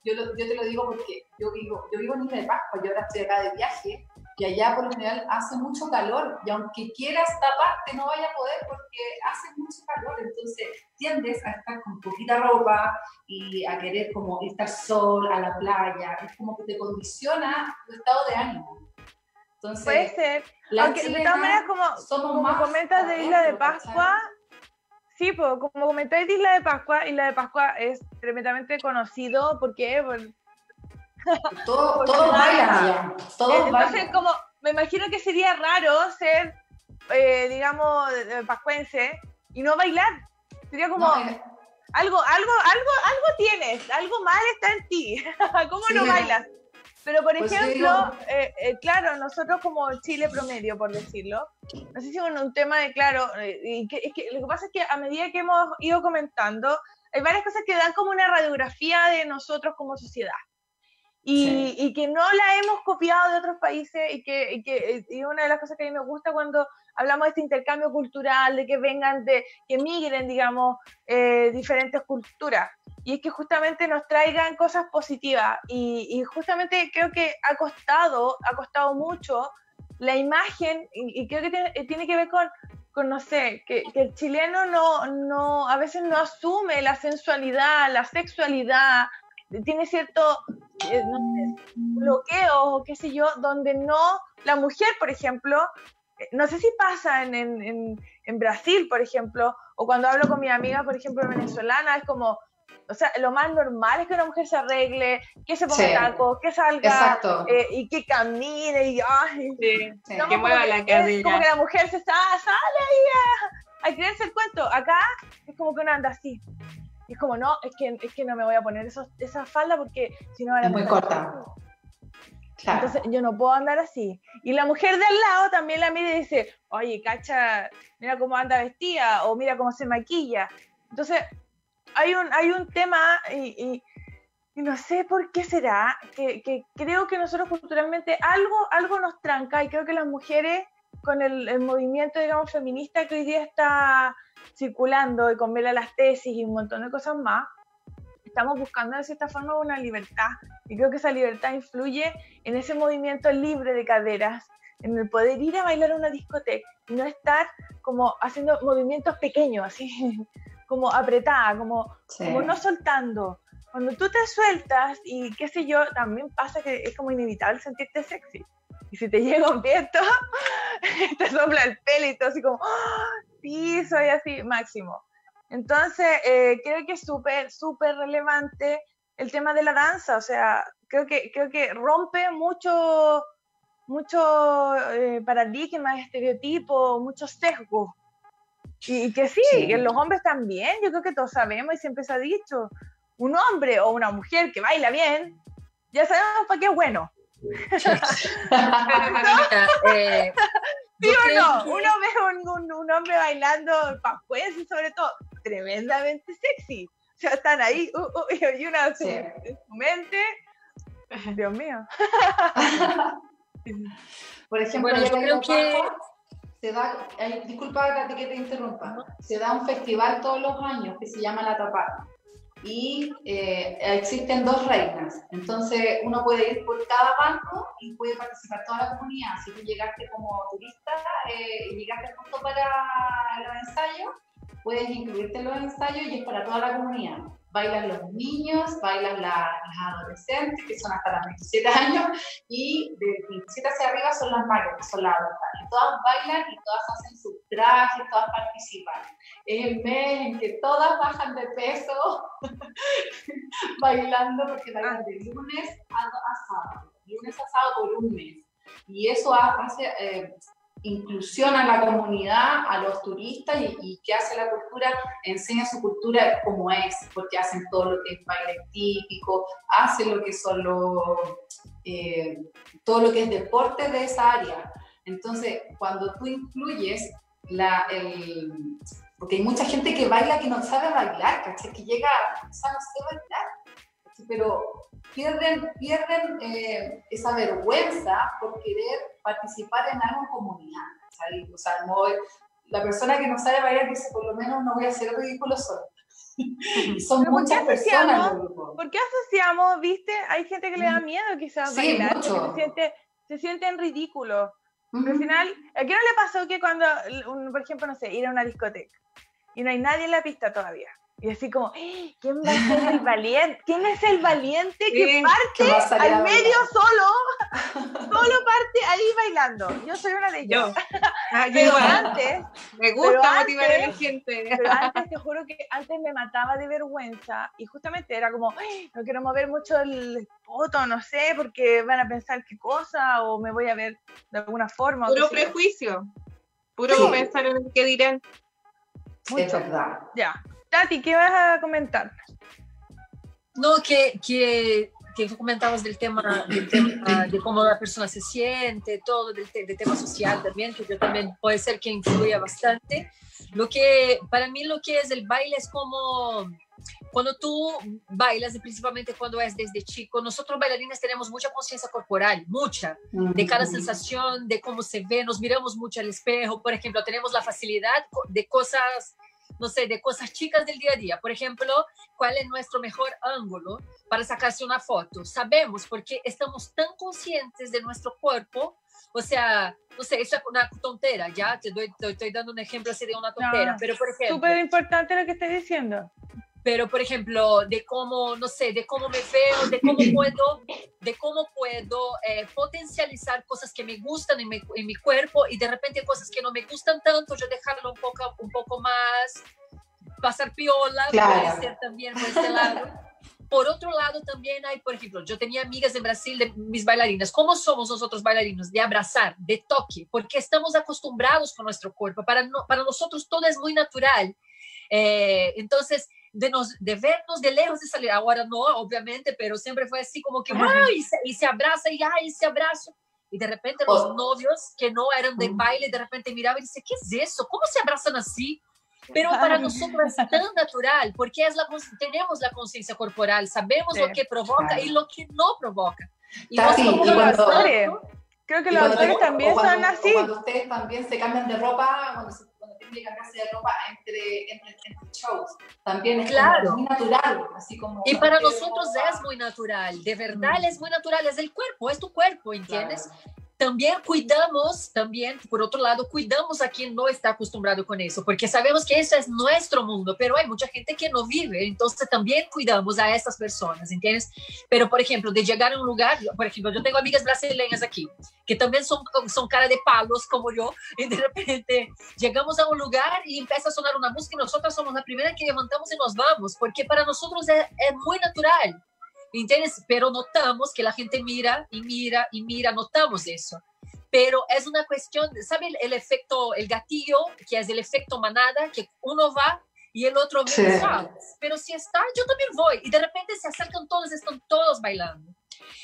Speaker 5: Yo, yo, te lo digo porque yo vivo, yo vivo en Isla de Pascua, yo ahora estoy acá de viaje y allá por lo general hace mucho calor y aunque quieras taparte no vaya a poder porque hace mucho calor, entonces tiendes a estar con poquita ropa y a querer como estar sol, a la playa, es como que te condiciona tu estado de ánimo.
Speaker 2: Entonces, Puede ser, aunque de todas maneras como, como comentas de Isla de Pascua, sí, pues, como comentáis de Isla de Pascua, Isla de Pascua es tremendamente conocido porque... Por,
Speaker 5: todo, todo baila
Speaker 2: Entonces, como, me imagino que sería raro ser, eh, digamos, pascuense y no bailar. Sería como, algo, algo, algo, algo tienes, algo mal está en ti. ¿Cómo no bailas? Pero, por pues ejemplo, eh, eh, claro, nosotros como Chile promedio, por decirlo, no sé si con un tema de, claro, y que, es que, lo que pasa es que a medida que hemos ido comentando, hay varias cosas que dan como una radiografía de nosotros como sociedad y, y, que no la hemos copiado de otros países y que, y que y una de las cosas que a mí me gusta cuando hablamos de este intercambio cultural, de que vengan, de que migren, digamos, eh, diferentes culturas. Y es que justamente nos traigan cosas positivas. Y, justamente creo que ha costado, ha costado mucho la imagen, y, creo que tiene, tiene, que ver con, con no sé, que, que, el chileno no, no, a veces no asume la sensualidad, la sexualidad, tiene cierto eh, bloqueo o qué sé yo, donde no, la mujer, por ejemplo, eh, no sé si pasa en, en, en, Brasil, por ejemplo, o cuando hablo con mi amiga, por ejemplo, venezolana, es como, o sea, lo más normal es que una mujer se arregle, que se ponga tacos, que salga eh, y que camine y ay,
Speaker 1: que mueva la cadera.
Speaker 2: Como que la mujer se sale, sale ahí a, a creerse el cuento. Acá es como que uno anda así. Y es como, no, es que, es que no me voy a poner esa falda porque si no van a...
Speaker 5: Es muy corta.
Speaker 2: Entonces yo no puedo andar así. Y la mujer de al lado también la mira y dice, oye, cacha, mira cómo anda vestida o mira cómo se maquilla. Entonces hay un, hay un tema y, y, no sé por qué será, que, que, creo que nosotros culturalmente algo, algo nos tranca y creo que las mujeres con el, el movimiento, digamos, feminista que hoy día está circulando y con ver las tesis y un montón de cosas más, estamos buscando de cierta forma una libertad. Y creo que esa libertad influye en ese movimiento libre de caderas, en el poder ir a bailar a una discoteca y no estar como haciendo movimientos pequeños, así como apretada, como, como no soltando. cuando tú te sueltas y qué sé yo, también pasa que es como inevitable sentirte sexy. Y si te llega un viento, te sopla el pelo y todo así como, ¡ah! sí, soy así, máximo. Entonces, eh, creo que es súper, súper relevante el tema de la danza. O sea, creo que, creo que rompe mucho, mucho eh, paradigmas, estereotipos, muchos sesgos. Y, que sí, sí, que los hombres también, yo creo que todos sabemos y siempre se ha dicho, un hombre o una mujer que baila bien, ya sabemos para qué es bueno.
Speaker 6: Eh,
Speaker 2: ¿Sí o no? Uno ve un, un, un hombre bailando pascués y sobre todo tremendamente sexy. O sea, están ahí uh, uh, y una sí. en su mente. Dios mío.
Speaker 5: Por ejemplo,
Speaker 6: Bueno, yo creo que
Speaker 5: se da, ay, disculpa que te interrumpa, se da un festival todos los años que se llama La Tapada y eh, existen dos reinas, entonces uno puede ir por cada banco y puede participar toda la comunidad. Si tú llegaste como turista eh, y llegaste justo para los ensayos, puedes incluirte en los ensayos y es para toda la comunidad. Bailan los niños, bailan la, las adolescentes, que son hasta los 27 años, y de 27 hacia arriba son las mayores, que son las adultas. Y todas bailan y todas hacen sus trajes, todas participan. Es el mes en que todas bajan de peso bailando, porque bailan de lunes a, a sábado, lunes a sábado por un mes. Y eso hace, eh, inclusión a la comunidad, a los turistas y, y que hace la cultura, enseña su cultura como es, porque hacen todo lo que es baile típico, hacen lo que son los, eh, todo lo que es deporte de esa área. Entonces, cuando tú incluyes la, el, porque hay mucha gente que baila que no sabe bailar, ¿cachai? Que llega, o sea, no sé bailar, ¿cachai? pero pierden, pierden eh, esa vergüenza por querer participar en algo en comunidad. ¿sabes? O sea, no, la persona que no sabe bailar dice, por lo menos no voy a hacer ridículo solo. y son
Speaker 2: ¿Pero
Speaker 5: muchas personas en el grupo.
Speaker 2: ¿Por qué asociamos, viste? Hay gente que le da miedo quizás
Speaker 5: Sí,
Speaker 2: bailar, se, siente, se sienten ridículos. Al final, ¿a qué no le pasó que cuando, un- por ejemplo, no sé, ir a una discoteca y no hay nadie en la pista todavía? Y así como, "¡Ah! ¿quién va a ser el valiente? ¿Quién es el valiente que parte al medio
Speaker 5: bailar?
Speaker 2: solo? Solo parte ahí bailando. Yo soy una de
Speaker 1: Yo.
Speaker 2: ellas.
Speaker 1: Ah, yo
Speaker 2: Pero
Speaker 1: igual.
Speaker 2: antes,
Speaker 1: Me gusta
Speaker 2: pero
Speaker 1: motivar a la
Speaker 2: antes-
Speaker 1: gente.
Speaker 2: pero antes te juro que antes me mataba de vergüenza y justamente era como, "Ay, no quiero mover mucho el poto, no sé, porque van a pensar qué cosa o me voy a ver de alguna forma.
Speaker 1: Puro
Speaker 2: qué yo".
Speaker 1: prejuicio. Puro
Speaker 5: Sí.
Speaker 1: pensar en el que dirán.
Speaker 5: Es
Speaker 2: Mucho.
Speaker 5: verdad.
Speaker 2: Ya. Tati, ¿qué vas a comentar?
Speaker 6: No, que, que, que comentabas del tema, del tema de cómo la persona se siente, todo del, te- del tema social también, que yo también puede ser que influya bastante. Lo que, para mí lo que es el baile es como cuando tú bailas, y principalmente cuando es desde chico, nosotros bailarines tenemos mucha conciencia corporal, mucha, de cada sensación, de cómo se ve, nos miramos mucho al espejo, por ejemplo, tenemos la facilidad de cosas, no sé, de cosas chicas del día a día. Por ejemplo, ¿cuál es nuestro mejor ángulo para sacarse una foto? Sabemos porque estamos tan conscientes de nuestro cuerpo. O sea, no sé, eso es una tontera, ya te doy, te estoy dando un ejemplo así de una tontera,
Speaker 2: No,
Speaker 6: pero por ejemplo,
Speaker 2: Súper importante lo que estás diciendo.
Speaker 6: Pero por ejemplo, de cómo, no sé, de cómo me veo, de cómo puedo, de cómo puedo eh, potencializar cosas que me gustan en mi, en mi cuerpo y de repente cosas que no me gustan tanto, yo dejarlo un poco, un poco más, pasar piola,
Speaker 5: Claro.
Speaker 6: puede ser también por este lado. Por otro lado, también hay, por ejemplo, yo tenía amigas en Brasil de mis bailarinas. ¿Cómo somos nosotros bailarinos? De abrazar, de toque, porque estamos acostumbrados con nuestro cuerpo. Para, no- para nosotros todo es muy natural. Eh, entonces, de, nos, de vernos de lejos y salir, ahora no, obviamente, pero siempre fue así como que, ¡ay! Y se, y se abraza y ¡ay! ese abrazo. Y de repente los
Speaker 5: Oh.
Speaker 6: novios que no eran de
Speaker 5: Mm.
Speaker 6: baile, de repente miraban y dicen, ¿qué es eso? ¿Cómo se abrazan así? Pero para nosotros es tan natural, porque es la, tenemos la conciencia corporal, sabemos
Speaker 2: Sí,
Speaker 6: lo que provoca
Speaker 5: claro.
Speaker 6: y lo que no provoca. Y
Speaker 5: Tati, y cuando-
Speaker 6: tanto-
Speaker 2: Creo que
Speaker 5: Y
Speaker 2: los actores
Speaker 5: o
Speaker 2: también
Speaker 5: cuando-
Speaker 2: son
Speaker 5: o
Speaker 2: así.
Speaker 5: Cuando ustedes también se cambian de ropa, cuando, se, cuando tienen que cambiarse de ropa entre, entre, entre shows, también es
Speaker 6: Claro.
Speaker 5: muy natural, así como...
Speaker 6: Y para nosotros
Speaker 5: ropa.
Speaker 6: es muy natural, de verdad
Speaker 5: Mm.
Speaker 6: es muy natural, es el cuerpo, es tu cuerpo, ¿entiendes?
Speaker 5: Claro.
Speaker 6: También cuidamos, también, por otro lado, cuidamos a quien no está acostumbrado con eso, porque sabemos que ese es nuestro mundo, pero hay mucha gente que no vive, entonces también cuidamos a esas personas, ¿entiendes? Pero, por ejemplo, de llegar a un lugar, por ejemplo, yo tengo amigas brasileñas aquí, que también son, son cara de palos como yo, y de repente llegamos a un lugar y empieza a sonar una música y nosotros somos la primera que levantamos y nos vamos, porque para nosotros es, es muy natural. ¿Entiendes? Pero notamos que la gente mira y mira y mira, notamos eso. Pero es una cuestión, ¿sabe el, efecto, el gatillo, que es el efecto manada, que uno va y el otro viene, pero si está, yo también voy. Y de repente se acercan todos, están todos bailando.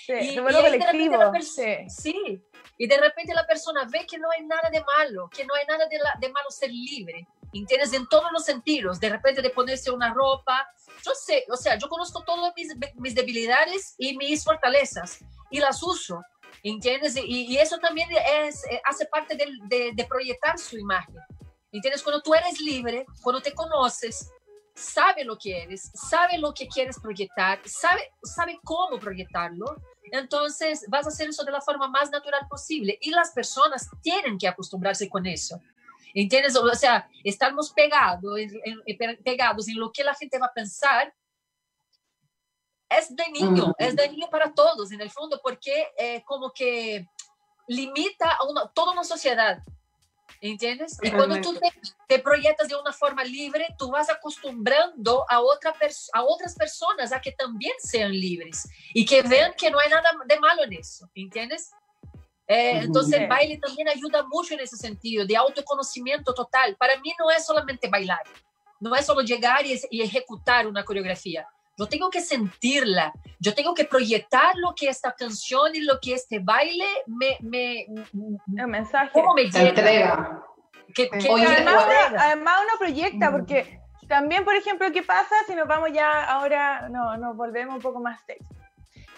Speaker 2: Sí, y, y
Speaker 6: sí. y de repente la persona ve que no hay nada de malo, que no hay nada de, de malo ser libre, ¿entiendes? En todos los sentidos, de repente de ponerse una ropa, yo sé, o sea, yo conozco todas mis, mis debilidades y mis fortalezas y las uso, ¿entiendes? Y, y eso también es, eh, hace parte de, de, de, proyectar su imagen, ¿entiendes? Cuando tú eres libre, cuando te conoces, sabe lo que eres, sabe lo que quieres proyectar, sabe, sabe cómo proyectarlo, entonces vas a hacer eso de la forma más natural posible y las personas tienen que acostumbrarse con eso. ¿Entiendes? O sea, estamos pegados en, pegados en lo que la gente va a pensar. Es dañino, es dañino para todos en el fondo, porque eh, como que limita a una, toda una sociedad. ¿Entiendes? Y cuando tú te, te, proyectas de una forma libre, tú vas acostumbrando a, otra a otras personas a que también sean libres y que vean que no hay nada de malo en eso. ¿Entiendes? Eh, entonces el baile también ayuda mucho en ese sentido, de autoconocimiento total. Para mí no es solamente bailar, no es solo llegar y, y ejecutar una coreografía. Yo tengo que sentirla, yo tengo que proyectar lo que esta canción y lo que este baile me... me
Speaker 2: el mensaje.
Speaker 6: ¿Cómo me
Speaker 5: entrega?
Speaker 2: Que, que además, además, uno proyecta, porque también, por ejemplo, ¿qué pasa si nos vamos ya ahora, no, nos volvemos un poco más texto?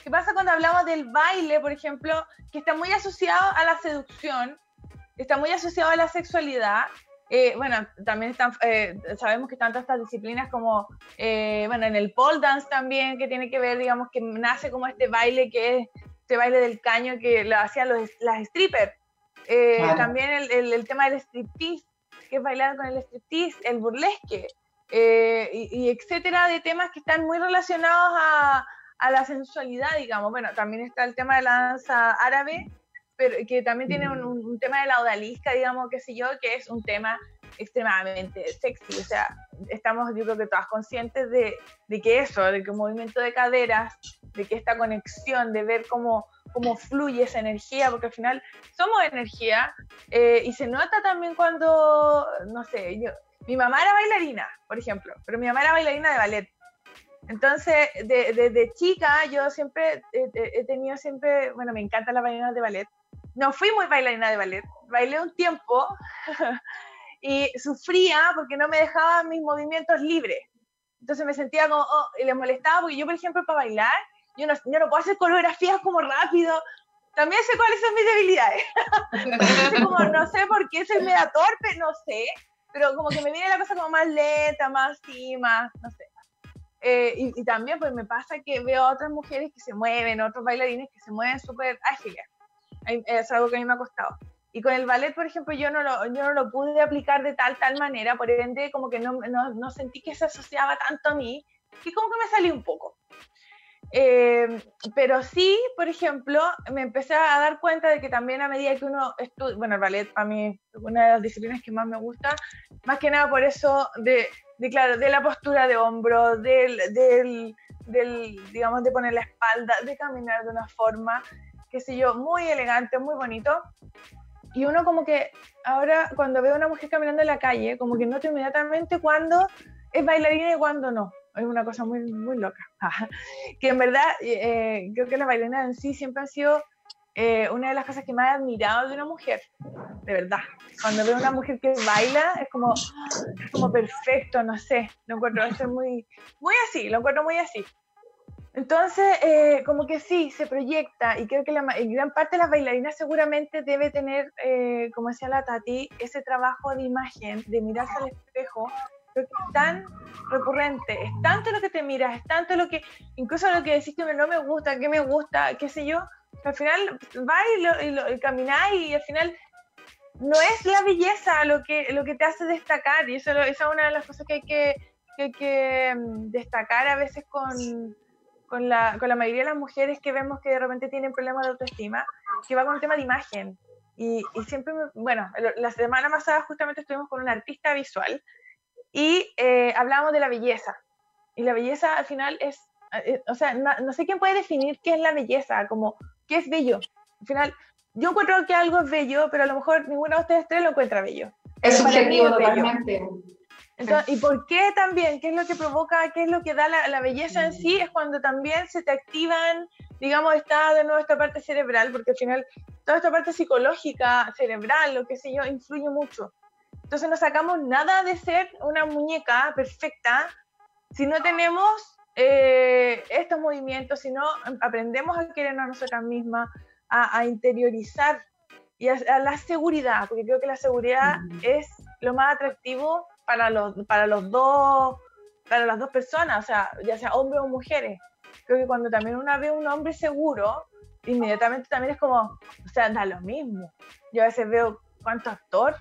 Speaker 2: ¿Qué pasa cuando hablamos del baile, por ejemplo, que está muy asociado a la seducción, está muy asociado a la sexualidad? Eh, bueno, también están, eh, sabemos que tanto estas disciplinas como, eh, bueno, en el pole dance también, que tiene que ver, digamos, que nace como este baile que es este baile del caño que lo hacían los, las strippers. También el, el, tema del striptease, que es bailar con el striptease, el burlesque, y, y, etcétera, de temas que están muy relacionados a, a la sensualidad, digamos. Bueno, también está el tema de la danza árabe, pero que también tiene un, tema de la odalisca, digamos, qué sé yo, que es un tema extremadamente sexy. O sea, estamos, yo creo que todas conscientes de, de que eso, de que un movimiento de caderas, de que esta conexión, de ver cómo, cómo fluye esa energía, porque al final somos energía, eh, y se nota también cuando, no sé, yo, mi mamá era bailarina, por ejemplo, pero mi mamá era bailarina de ballet. Entonces, desde de, chica yo siempre he tenido siempre, bueno, me encanta la bailarina de ballet. No fui muy bailarina de ballet, bailé un tiempo y sufría porque no me dejaba mis movimientos libres. Entonces me sentía como, oh, y les molestaba porque yo, por ejemplo, para bailar, yo no, yo no puedo hacer coreografías como rápido. También sé cuáles son mis debilidades. como, no sé por qué soy media torpe, no sé, pero como que me viene la cosa como más lenta, más así, más, no sé. Eh, y, también pues me pasa que veo a otras mujeres que se mueven, otros bailarines que se mueven súper ágiles. Es algo que a mí me ha costado. Y con el ballet, por ejemplo, yo no lo, yo no lo pude aplicar de tal, tal manera, por ende, como que no, no, no sentí que se asociaba tanto a mí, y como que me salí un poco. Eh, pero sí, por ejemplo, me empecé a dar cuenta de que también a medida que uno estudia, bueno, el ballet para mí es una de las disciplinas que más me gusta, más que nada por eso de de, claro, de la postura de hombro, del, del, del, digamos, de poner la espalda, de caminar de una forma, qué sé yo, muy elegante, muy bonito. Y uno como que ahora cuando veo a una mujer caminando en la calle, como que noto inmediatamente cuando es bailarina y cuando no. Es una cosa muy, muy loca. que en verdad eh, creo que las bailarinas en sí siempre han sido eh, una de las cosas que más he admirado de una mujer, de verdad. Cuando veo una mujer que baila, es como, como perfecto, no sé, lo encuentro es muy, muy así, lo encuentro muy así. Entonces, eh, como que sí, se proyecta y creo que la gran parte de las bailarinas seguramente debe tener, eh, como decía la Tati, ese trabajo de imagen, de mirarse al espejo, creo que es tan recurrente, es tanto lo que te miras, es tanto lo que, incluso lo que decís que no me gusta, que me gusta, qué sé yo, al final va y, lo, y, lo, y al final no es la belleza lo que, lo que te hace destacar y eso, esa es una de las cosas que hay que, mm, destacar a veces con, la, mayoría de las mujeres que vemos que de repente tienen problemas de autoestima, que va con el tema de imagen. Y, y siempre, bueno, la semana pasada justamente estuvimos con un artista visual y eh, hablábamos de la belleza. Y la belleza al final es, eh, o sea, no, sé quién puede definir qué es la belleza, como qué es bello. Al final, yo encuentro que algo es bello, pero a lo mejor ninguno de ustedes tres lo encuentra bello.
Speaker 5: Es subjetivo totalmente.
Speaker 2: Entonces, ¿Y por qué también? ¿Qué es lo que provoca, qué es lo que da la, la, belleza en sí? Es cuando también se te activan, digamos, está de nuevo esta parte cerebral, porque al final toda esta parte psicológica, cerebral, lo que sé yo, influye mucho. Entonces no sacamos nada de ser una muñeca perfecta si no tenemos eh, estos movimientos, si no aprendemos a querernos a nosotras mismas, a, a interiorizar y a, a, la seguridad, porque creo que la seguridad es lo más atractivo para los, para los dos, para las dos personas, o sea, ya sea hombres o mujeres. Creo que cuando también una ve un hombre seguro, inmediatamente también es como, o sea, da lo mismo. Yo a veces veo cuánto actor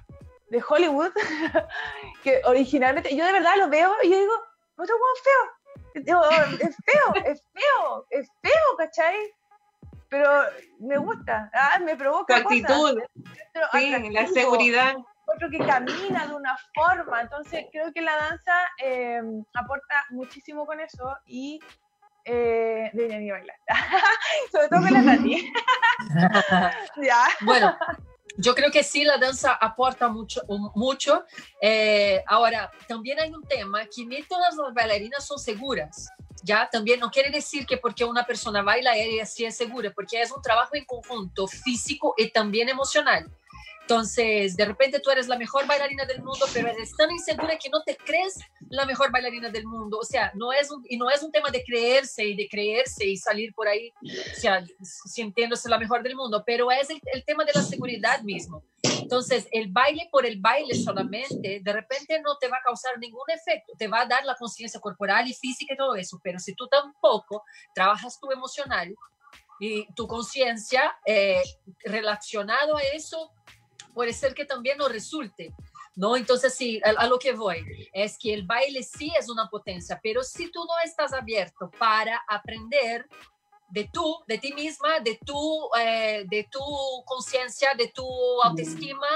Speaker 2: de Hollywood que originalmente, yo de verdad lo veo y yo digo, no tengo feo. Es feo, es feo, es feo, ¿cachai? Pero me gusta, ah, me provoca.
Speaker 1: La actitud, sí, la seguridad
Speaker 2: otro que camina de una forma. Entonces, creo que la danza eh, aporta muchísimo con eso y eh, de ni bailar. Sobre todo con la Tati.
Speaker 6: ¿Ya? Bueno. Yo creo que sí, la danza aporta mucho. mucho. Eh, ahora, también hay un tema que ni todas las bailarinas son seguras. Ya, también no quiere decir que porque una persona baila, ella sí es segura, porque es un trabajo en conjunto físico y también emocional. Entonces, de repente tú eres la mejor bailarina del mundo, pero eres tan insegura que no te crees la mejor bailarina del mundo. O sea, no es un, y no es un tema de creerse y de creerse y salir por ahí o sea, sintiéndose la mejor del mundo, pero es el, el tema de la seguridad mismo. Entonces, el baile por el baile solamente, de repente no te va a causar ningún efecto, te va a dar la conciencia corporal y física y todo eso, pero si tú tampoco trabajas tu emocional y tu conciencia eh, relacionado a eso, puede ser que también no resulte. ¿no? Entonces, sí, a, lo que voy es que el baile sí es una potencia, pero si tú no estás abierto para aprender de tú, de ti misma, de tu, eh, de tu conciencia, de tu autoestima,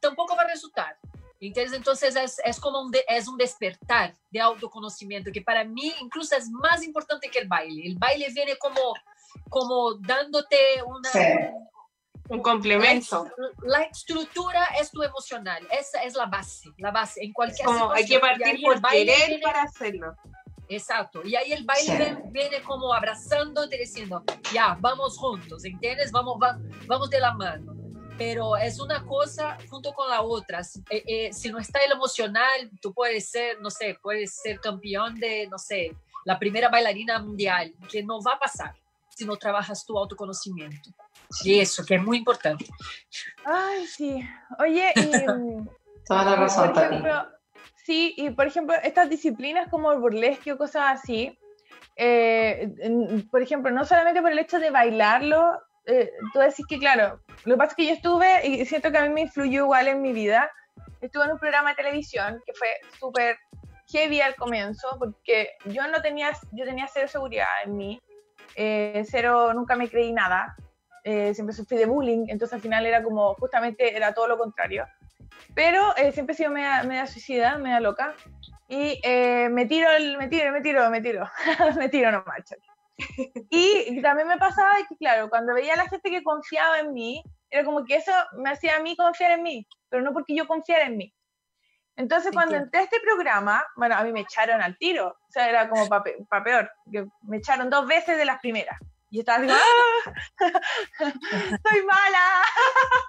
Speaker 6: tampoco va a resultar. ¿Entiendes? Entonces es, como un, es un despertar de autoconocimiento que para mí incluso es más importante que el baile. El baile viene como, como dándote una,
Speaker 1: un complemento.
Speaker 6: La, estructura es tu emocional, esa es la base, la base en cualquier
Speaker 1: como Hay que partir por querer viene, para hacerlo.
Speaker 6: Exacto, y ahí el baile sí. viene, viene, como abrazándote diciendo, ya, vamos juntos, ¿entiendes? Vamos, va, vamos de la mano. Pero es una cosa junto con la otra. Eh, eh, si no está el emocional, tú puedes ser, no sé, puedes ser campeón de, no sé, la primera bailarina mundial, que no va a pasar si no trabajas tu autoconocimiento. Y eso, que es muy importante.
Speaker 2: Ay, sí. Oye, y,
Speaker 5: Toda la razón,
Speaker 2: por ejemplo, Sí, y por ejemplo, estas disciplinas como el burlesque o cosas así, eh, por ejemplo, no solamente por el hecho de bailarlo, eh, tú decís que, claro, lo que pasa es que yo estuve, y siento que a mí me influyó igual en mi vida, estuve en un programa de televisión que fue súper heavy al comienzo, porque yo no tenía, yo tenía cero seguridad en mí, eh, cero, nunca me creí nada, eh, siempre sufrí de bullying, entonces al final era como, justamente era todo lo contrario. Pero eh, siempre he sido media, media suicida, media loca, y eh, me tiro, me tiro, me tiro, me tiro, me tiro no marcha. Y también me pasaba que, claro, cuando veía a la gente que confiaba en mí, era como que eso me hacía a mí confiar en mí, pero no porque yo confiara en mí. Entonces, cuando entré a este programa, bueno, a mí me echaron al tiro, o sea, era como para pa peor, me echaron dos veces de las primeras. Y estaba así, ¡ah! ¡Soy mala!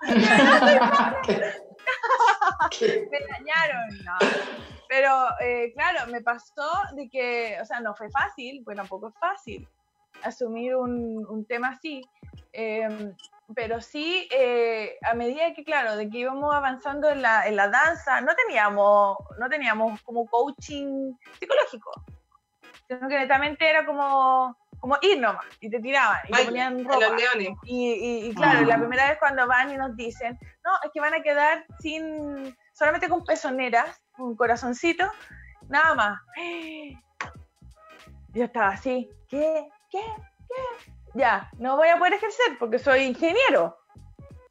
Speaker 2: ¡Soy mala! me dañaron, no. Pero, eh, claro, me pasó de que, o sea, no fue fácil, pues tampoco es fácil asumir un, un tema así. Eh, pero sí, eh, a medida que, claro, de que íbamos avanzando en la, en la danza, no teníamos, no teníamos como coaching psicológico, sino que netamente era como como ir nomás, y te tiraban, y te ponían ropa.
Speaker 1: Los leones.
Speaker 2: Y, y, claro, la
Speaker 7: Ah.
Speaker 2: primera vez cuando van y nos dicen, no, es que van a quedar sin, solamente con pezoneras, un corazoncito, nada más. Yo estaba así, ¿qué? ¿Qué? ¿Qué? Ya, no voy a poder ejercer porque soy ingeniero.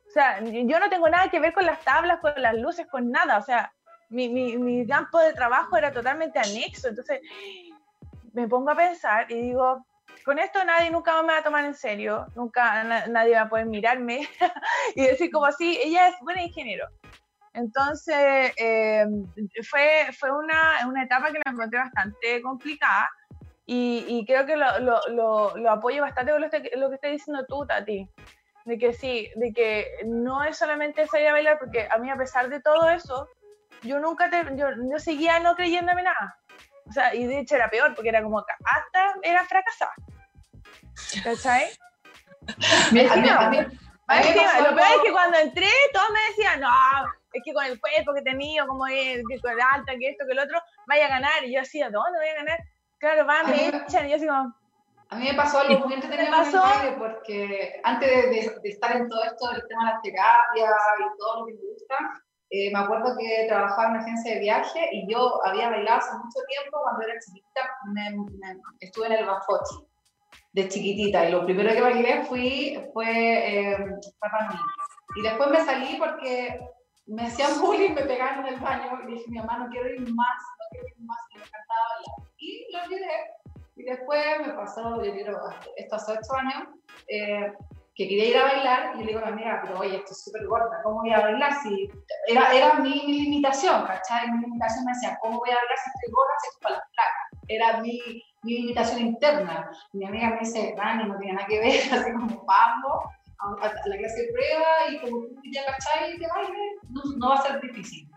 Speaker 2: O sea, yo no tengo nada que ver con las tablas, con las luces, con nada. O sea, mi, mi, mi campo de trabajo era totalmente anexo. Entonces, me pongo a pensar y digo, con esto nadie nunca me va a tomar en serio, nunca na- nadie va a poder mirarme y decir como así, ella es buena ingeniero. Entonces, eh, fue, fue una, una etapa que la encontré bastante complicada y, y creo que lo, lo, lo, lo apoyo bastante con lo, lo que estás diciendo tú, Tati. De que sí, de que no es solamente salir a bailar, porque a mí a pesar de todo eso, yo nunca, te, yo, yo seguía no creyéndome nada. O sea, y de hecho era peor, porque era como hasta era fracasada. ¿Cachai?
Speaker 5: A a mí- a mí- a mí
Speaker 2: lo peor es que cuando entré, todos me decían, no, es que con el cuerpo que he tenido, como es, que con la alta, que esto, que el otro, vaya a ganar. Y yo decía, ¿dónde voy a ganar? Claro, van, me echan. Y yo así como,
Speaker 5: A mí me pasó algo muy entretenido el
Speaker 2: pasó?
Speaker 5: porque antes de, de- de estar en todo esto del tema de las terapias y todo lo que me gusta, eh, me acuerdo que trabajaba en una agencia de viaje y yo había bailado hace mucho tiempo, cuando era chiquita, me, me- estuve en el Bafochi de chiquitita y lo primero que bailé fui, fue eh, Nui. Y después me salí porque me hacían bullying, me pegaban en el baño y dije, mi mamá, no quiero ir más, no quiero ir más, me encantaba bailar. Y lo olvidé. Y después me pasó, yo creo, estos ocho años, eh, que quería ir a bailar y le digo a mi amiga, pero oye, esto es súper gorda, ¿cómo voy a bailar? Si era, era mi, mi limitación, ¿cachai? Mi limitación me decía, ¿cómo voy a bailar si estoy gorda, si esto es para las placas? Era mi, mi limitación interna. Mi amiga me dice, Dani, no tiene nada que ver, así como vamos a, a la clase de prueba y como tú ya cachai que baile, no, no va a ser difícil.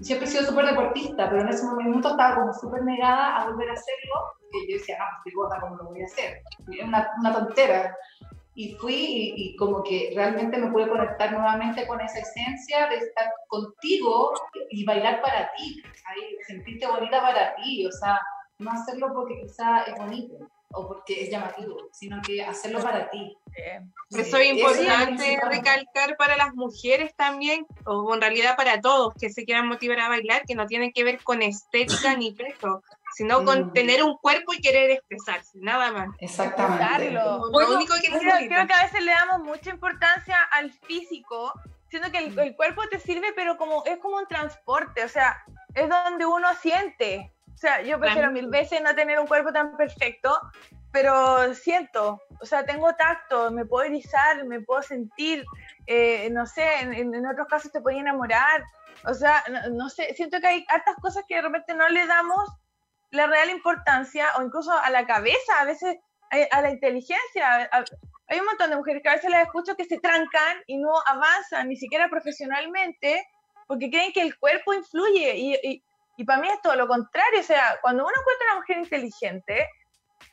Speaker 5: Siempre he sido súper deportista, pero en ese momento estaba como súper negada a volver a hacerlo, porque yo decía, no, estoy gorda, ¿cómo lo voy a hacer? Era una, una tontera. Y fui y, y como que realmente me pude conectar nuevamente con esa esencia de estar contigo y bailar para ti, ¿cachai? sentirte bonita para ti, o sea, no hacerlo porque quizá es bonito o porque es llamativo, sino que hacerlo para ti.
Speaker 2: eh,
Speaker 1: Eso es importante recalcar para las mujeres también, o en realidad para todos que se quieran motivar a bailar, que no tiene que ver con estética ni peso, sino con
Speaker 5: Mm.
Speaker 1: tener un cuerpo y querer expresarse, nada más.
Speaker 5: Exactamente.
Speaker 1: Lo
Speaker 6: Bueno,
Speaker 1: único que
Speaker 2: Creo, creo que a veces le damos mucha importancia al físico, siendo que el, el cuerpo te sirve, pero como es como un transporte, o sea, es donde uno siente. O sea, yo prefiero mil veces no tener un cuerpo tan perfecto, pero siento, o sea, tengo tacto, me puedo erizar, me puedo sentir, eh, no sé, en, en- otros casos te puedo enamorar, o sea, no, no sé, siento que hay hartas cosas que de repente no le damos la real importancia, o incluso a la cabeza, a veces a, a la inteligencia. a- hay un montón de mujeres que a veces las escucho que se trancan y no avanzan ni siquiera profesionalmente porque creen que el cuerpo influye y, y, y para mí es todo lo contrario, o sea, cuando uno encuentra una mujer inteligente,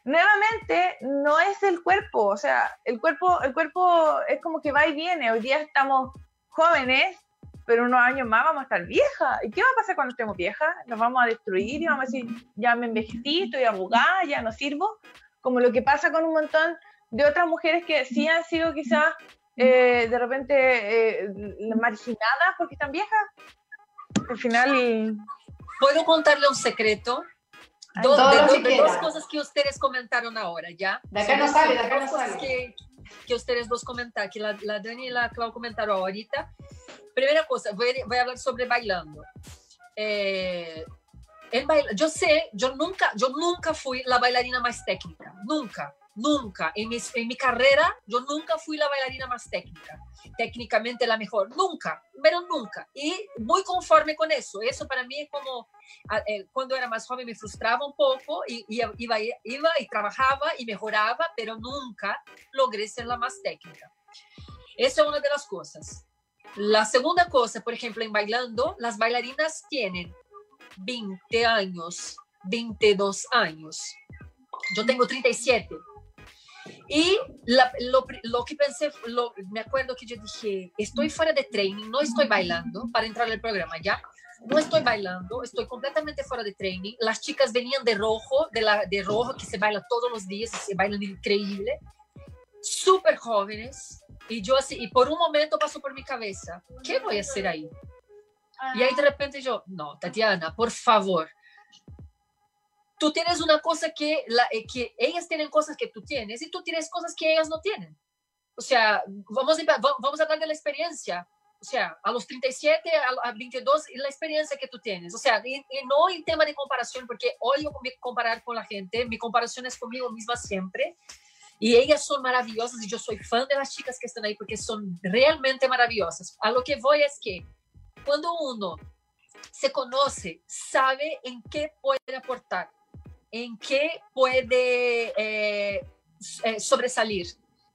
Speaker 2: nuevamente no es el cuerpo, o sea, el cuerpo, el cuerpo es como que va y viene, hoy día estamos jóvenes, pero unos años más vamos a estar viejas. ¿Y qué va a pasar cuando estemos viejas? Nos vamos a destruir y vamos a decir, ya me envejecí, estoy arrugada, ya no sirvo, como lo que pasa con un montón de otras mujeres que sí han sido quizás eh, de repente eh, marginadas porque están viejas. Al final,
Speaker 6: ¿Puedo contarle un secreto?
Speaker 5: Todo
Speaker 6: de,
Speaker 5: que
Speaker 6: de dos cosas que ustedes comentaron ahora, ¿ya?
Speaker 5: De acá no sale, de acá no sale.
Speaker 6: Que, que ustedes dos comentaron, que la, la Dani y la Clau comentaron ahorita. Primera cosa, voy, a- voy a hablar sobre bailando. Eh, en baila- yo sé, yo nunca, yo nunca fui la bailarina más técnica, nunca, nunca. En, mis- en mi carrera, yo nunca fui la bailarina más técnica, técnicamente la mejor, nunca, pero nunca. Y muy conforme con eso. Eso para mí es como, eh, cuando era más joven me frustraba un poco y, y iba, iba y trabajaba y mejoraba, pero nunca logré ser la más técnica. Esa es una de las cosas. La segunda cosa, por ejemplo, en bailando, las bailarinas tienen 20 años, 22 años. Yo tengo 37. Y la- lo, lo que pensé, lo- me acuerdo que yo dije, estoy fuera de training, no estoy bailando para entrar al programa, ¿ya? no estoy bailando, estoy completamente fuera de training. Las chicas venían de rojo, de, la, de rojo, que se baila todos los días, se bailan increíble, súper jóvenes. Y yo así, y por un momento pasó por mi cabeza, ¿qué voy a hacer ahí? Y ahí de repente yo, no, Tatiana, por favor, tú tienes una cosa que, la, eh, que ellas tienen cosas que tú tienes y tú tienes cosas que ellas no tienen. O sea, vamos a, vamos a hablar de la experiencia. O sea, a los 37, a, 22, la experiencia que tú tienes. O sea, y, no en tema de comparación, porque me comparar con la gente, mi comparación es conmigo misma siempre. Y ellas son maravillosas y yo soy fan de las chicas que están ahí porque son realmente maravillosas. A lo que voy es que cuando uno se conoce, sabe en qué puede aportar, en qué puede eh, eh, sobresalir,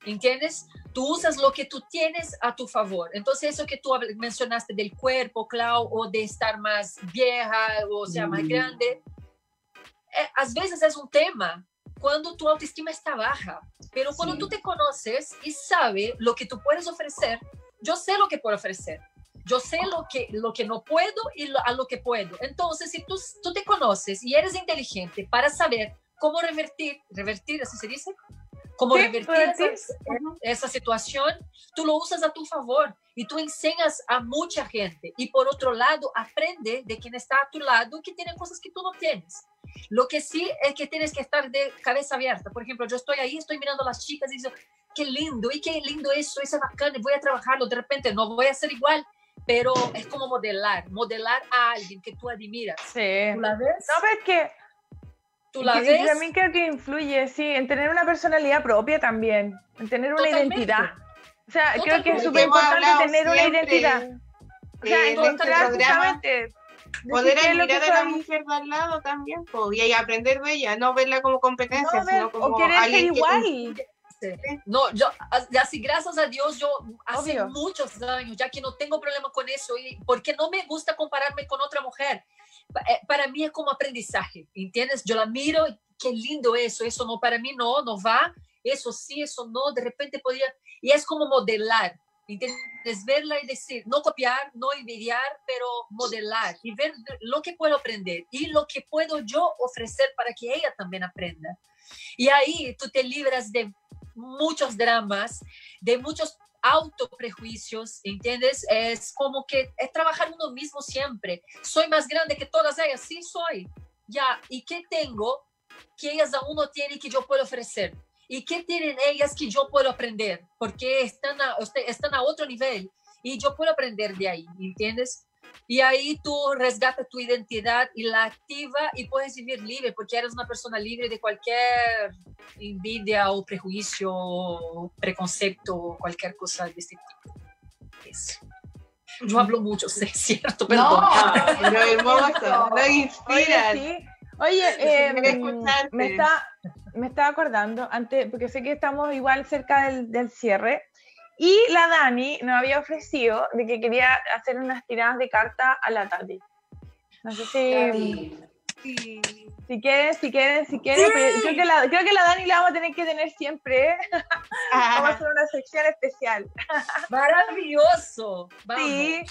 Speaker 6: ¿entiendes? Tú usas lo que tú tienes a tu favor. Entonces, eso que tú mencionaste del cuerpo, Clau, o de estar más vieja, o sea, más mm. grande, eh, a veces es un tema cuando tu autoestima está baja, pero cuando tú te conoces y sabes lo que tú puedes ofrecer, yo sé lo que puedo ofrecer. Yo sé lo que, lo que no puedo y a lo que puedo. Entonces, si tú, tú te conoces y eres inteligente para saber cómo revertir, revertir, así se dice, cómo revertir esa, esa, situación, tú lo usas a tu favor y tú enseñas a mucha gente. Y por otro lado, aprende de quien está a tu lado que tiene cosas que tú no tienes. Lo que sí es que tienes que estar de cabeza abierta. Por ejemplo, yo estoy ahí, estoy mirando a las chicas y digo, qué lindo, y qué lindo eso, eso es bacán, voy a trabajarlo. De repente no voy a ser igual, pero es como modelar, modelar a alguien que tú admiras.
Speaker 2: Sí.
Speaker 6: ¿Tú la ves?
Speaker 2: No, ves que...
Speaker 6: ¿Tú la ves?
Speaker 2: También creo que influye, sí, en tener una personalidad propia también, en tener una identidad. O sea, creo que es súper importante tener una identidad. O sea, encontrar justamente
Speaker 1: poder admirar a la mujer de al lado también y aprender de ella, no verla como competencia, sino como
Speaker 2: o querer ser igual.
Speaker 6: No, yo, así gracias a Dios, yo hace muchos años, ya que no tengo problema con eso, y porque no me gusta compararme con otra mujer. Eh, para mí es como aprendizaje, ¿entiendes? Yo la miro, qué lindo eso, eso no, para mí no, no va, eso sí, eso no, de repente podría, y es como modelar, ¿entiendes? Verla y decir, no copiar, no envidiar, pero modelar y ver lo que puedo aprender y lo que puedo yo ofrecer para que ella también aprenda. Y ahí tú te libras de muchos dramas, de muchos autoprejuicios, ¿entiendes? Es como que es trabajar uno mismo siempre. Soy más grande que todas ellas, sí soy. Ya, ¿y qué tengo que ellas aún no tienen que yo puedo ofrecer? ¿Y qué tienen ellas que yo puedo aprender? Porque están a, están a otro nivel y yo puedo aprender de ahí, ¿entiendes? Y ahí tú resgatas tu identidad y la activa y puedes vivir libre porque eres una persona libre de cualquier envidia o prejuicio, o preconcepto o cualquier cosa de este tipo. Eso. Yo hablo mucho, sé, es cierto, perdón.
Speaker 1: No, pero hermoso, lo inspira.
Speaker 2: Oye, Oye eh, me, está, me estaba acordando, antes, porque sé que estamos igual cerca del, del cierre, y la Dani nos había ofrecido de que quería hacer unas tiradas de carta a la Tati. No sé si... Si quieren, si quieren, si quieren. Creo, que la, creo que la Dani la vamos a tener que tener siempre. ¿eh? vamos a hacer una sección especial.
Speaker 6: Maravilloso.
Speaker 2: Sí.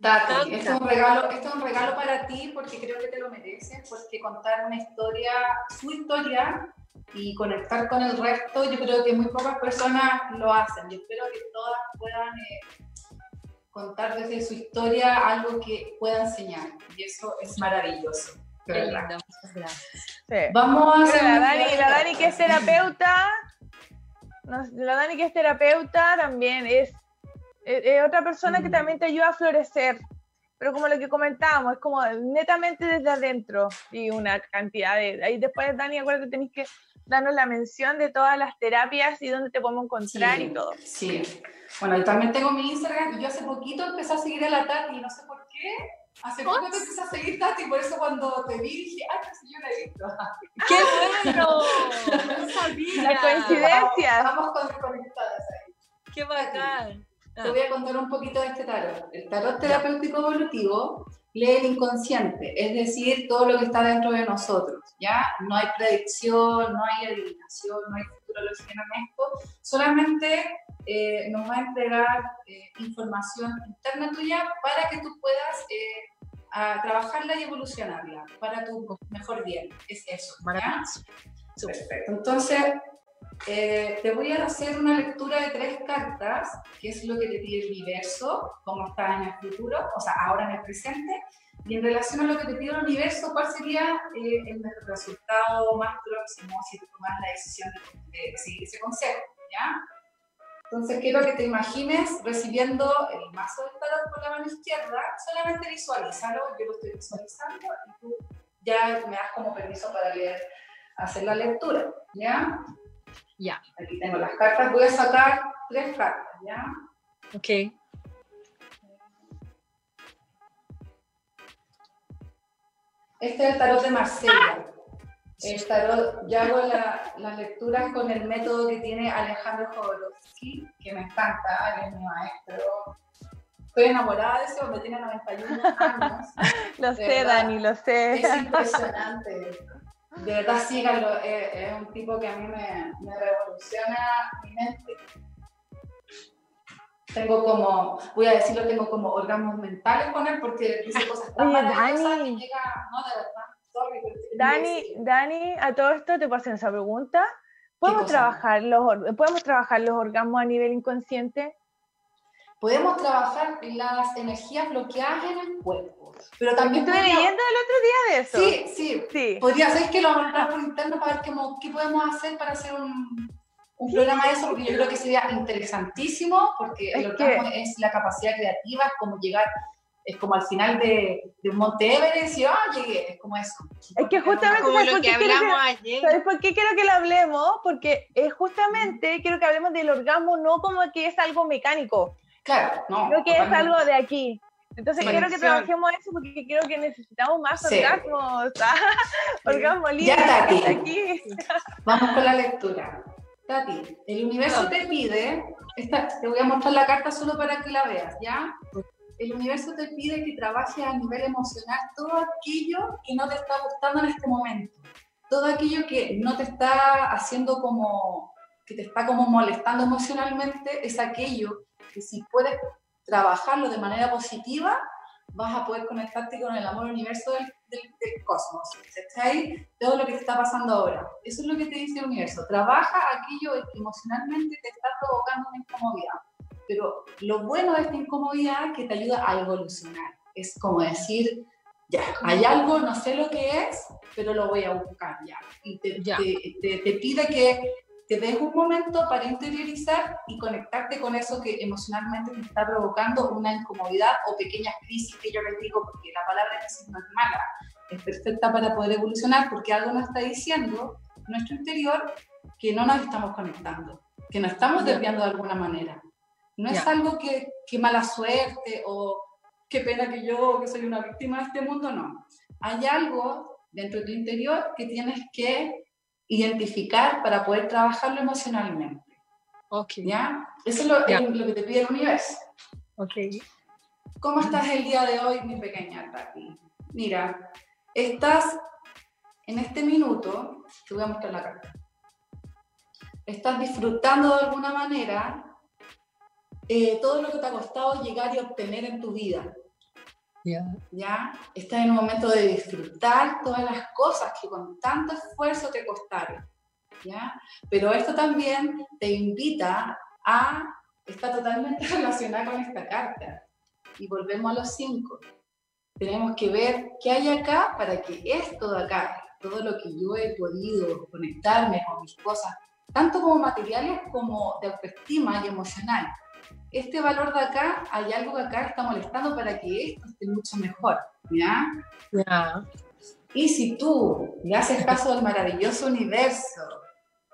Speaker 5: Tati, esto es, un regalo, esto es un regalo para ti porque creo que te lo mereces, porque contar una historia, su historia, y conectar con el resto, yo creo que muy pocas personas lo hacen. Yo espero que todas puedan eh, contar desde su historia algo que pueda enseñar. Y eso es maravilloso.
Speaker 6: Qué muchas
Speaker 2: gracias. Vamos a hacer. La Dani, la Dani, que es terapeuta, la Dani, que es terapeuta, también es, es, otra persona que mm. también te ayuda a florecer pero como lo que comentábamos, es como netamente desde adentro y una cantidad de... Ahí después, Dani, acuérdate, tenéis que darnos la mención de todas las terapias y dónde te podemos encontrar y todo.
Speaker 5: Sí. Bueno, yo también tengo mi Instagram yo hace poquito empecé a seguir a la Tati no sé por qué. Hace poco te empecé a seguir Tati, por eso cuando te vi dije, ¡ay, pues yo la he visto!
Speaker 6: ¡Qué bueno! no sabía.
Speaker 2: Las coincidencias.
Speaker 5: Estamos conectadas ahí.
Speaker 6: ¡Qué bacán!
Speaker 5: Te voy a contar un poquito de este tarot. El tarot terapéutico evolutivo lee el inconsciente, es decir, todo lo que está dentro de nosotros, ¿ya? No hay predicción, no hay adivinación, no hay futurología en esto, solamente eh, nos va a entregar eh, información interna tuya para que tú puedas eh, a trabajarla y evolucionarla para tu mejor bien. Es eso.
Speaker 6: Maravilloso.
Speaker 5: Perfecto. Entonces, eh, te voy a hacer una lectura de tres cartas, que es lo que te pide el universo, cómo está en el futuro, o sea, ahora en el presente, y en relación a lo que te pide el universo, ¿cuál sería eh, el resultado más próximo si tú tomas la decisión de, de seguir ese consejo? ¿ya? Entonces quiero que te imagines recibiendo el mazo del tarot con la mano izquierda, solamente visualízalo, yo lo estoy visualizando y tú ya me das como permiso para leer, hacer la lectura, ¿ya?
Speaker 6: Ya.
Speaker 5: Aquí tengo las cartas, voy a sacar tres cartas, ¿ya?
Speaker 6: Ok.
Speaker 5: Este es el tarot de Marsella. El tarot, yo hago las lecturas con el método que tiene Alejandro Jodorowsky, que me encanta, él es mi maestro. Estoy enamorada de ese hombre, tiene 91 años.
Speaker 2: lo sé, Dani, lo sé.
Speaker 5: Es impresionante. De verdad, síganlo. Es, un tipo que a mí me, me revoluciona mi mente tengo como, voy a decirlo, tengo como orgasmos mentales con él porque dice cosas tan
Speaker 2: Oye, Dani.
Speaker 5: que llega, no, de verdad, sorry,
Speaker 2: Dani,
Speaker 5: sí.
Speaker 2: Dani, a todo esto te paso esa pregunta. ¿Podemos trabajar, los, ¿Podemos trabajar los orgasmos a nivel inconsciente?
Speaker 5: Podemos trabajar las energías bloqueadas en el cuerpo, pero también
Speaker 2: Estuve
Speaker 5: podría-
Speaker 2: leyendo el otro día de eso.
Speaker 5: Sí, sí,
Speaker 2: Sí.
Speaker 5: podría ser que lo hablar por interno para ver cómo- qué podemos hacer para hacer un, un programa de eso, porque yo creo que sería interesantísimo, porque el
Speaker 2: Es
Speaker 5: orgasmo es la capacidad creativa, es como llegar, es como al final de, de un Monte Everest y ah, llegué, es como eso.
Speaker 2: Es que justamente-
Speaker 1: Como
Speaker 2: ¿sabes
Speaker 1: lo
Speaker 2: por
Speaker 1: que
Speaker 2: qué quiero
Speaker 1: hablamos ayer.
Speaker 2: ¿Sabes por qué quiero que lo hablemos? Porque es justamente quiero que hablemos del orgasmo no como que es algo mecánico,
Speaker 5: Claro, no.
Speaker 2: sino que es
Speaker 5: totalmente.
Speaker 2: algo de aquí. Entonces
Speaker 5: Sí.
Speaker 2: quiero que trabajemos eso porque creo que necesitamos más
Speaker 5: Sí.
Speaker 2: orgasmos. ¿ah? Orgasmo libre
Speaker 5: Ya, Tati.
Speaker 2: está aquí.
Speaker 5: Vamos con la lectura. Tati, el universo te pide, esta, te voy a mostrar la carta solo para que la veas, ¿ya? El universo te pide que trabajes a nivel emocional todo aquello que no te está gustando en este momento. Todo aquello que no te está haciendo como, que te está como molestando emocionalmente, es aquello que si puedes trabajarlo de manera positiva, vas a poder conectarte con el amor universo del, del, del cosmos. ¿Cachai? Todo lo que te está pasando ahora. Eso es lo que te dice el universo. Trabaja aquello que emocionalmente te está provocando una incomodidad. Pero lo bueno de esta incomodidad es que te ayuda a evolucionar. Es como decir, ya, hay algo, no sé lo que es, pero lo voy a buscar ya. Y te,
Speaker 6: Ya.
Speaker 5: te, te- te pide que te des un momento para interiorizar y conectarte con eso que emocionalmente te está provocando una incomodidad o pequeñas crisis que yo les digo, porque la palabra crisis no es mala, es perfecta para poder evolucionar porque algo nos está diciendo nuestro interior que no nos estamos conectando, que nos estamos desviando de alguna manera. No es algo que, que mala suerte o qué pena que yo, que soy una víctima de este mundo, no. Hay algo dentro de tu interior que tienes que identificar para poder trabajarlo emocionalmente. ¿ya? Eso es lo, que te pide el universo. ¿Cómo estás el día de hoy, mi pequeña Tati? Mira, estás en este minuto, te voy a mostrar la carta. Estás disfrutando de alguna manera eh, todo lo que te ha costado llegar y obtener en tu vida.
Speaker 6: Ya.
Speaker 5: ¿ya? Estás en un momento de disfrutar todas las cosas que con tanto esfuerzo te costaron, ¿ya? Pero esto también te invita a, está totalmente relacionada con esta carta. Y volvemos a los cinco. Tenemos que ver qué hay acá para que esto de acá, todo lo que yo he podido conectarme con mis cosas, tanto como materiales como de autoestima y emocional, este valor de acá, hay algo que acá está molestando para que esto esté mucho mejor, ¿ya?
Speaker 6: Ya.
Speaker 5: Y si tú le haces caso al maravilloso universo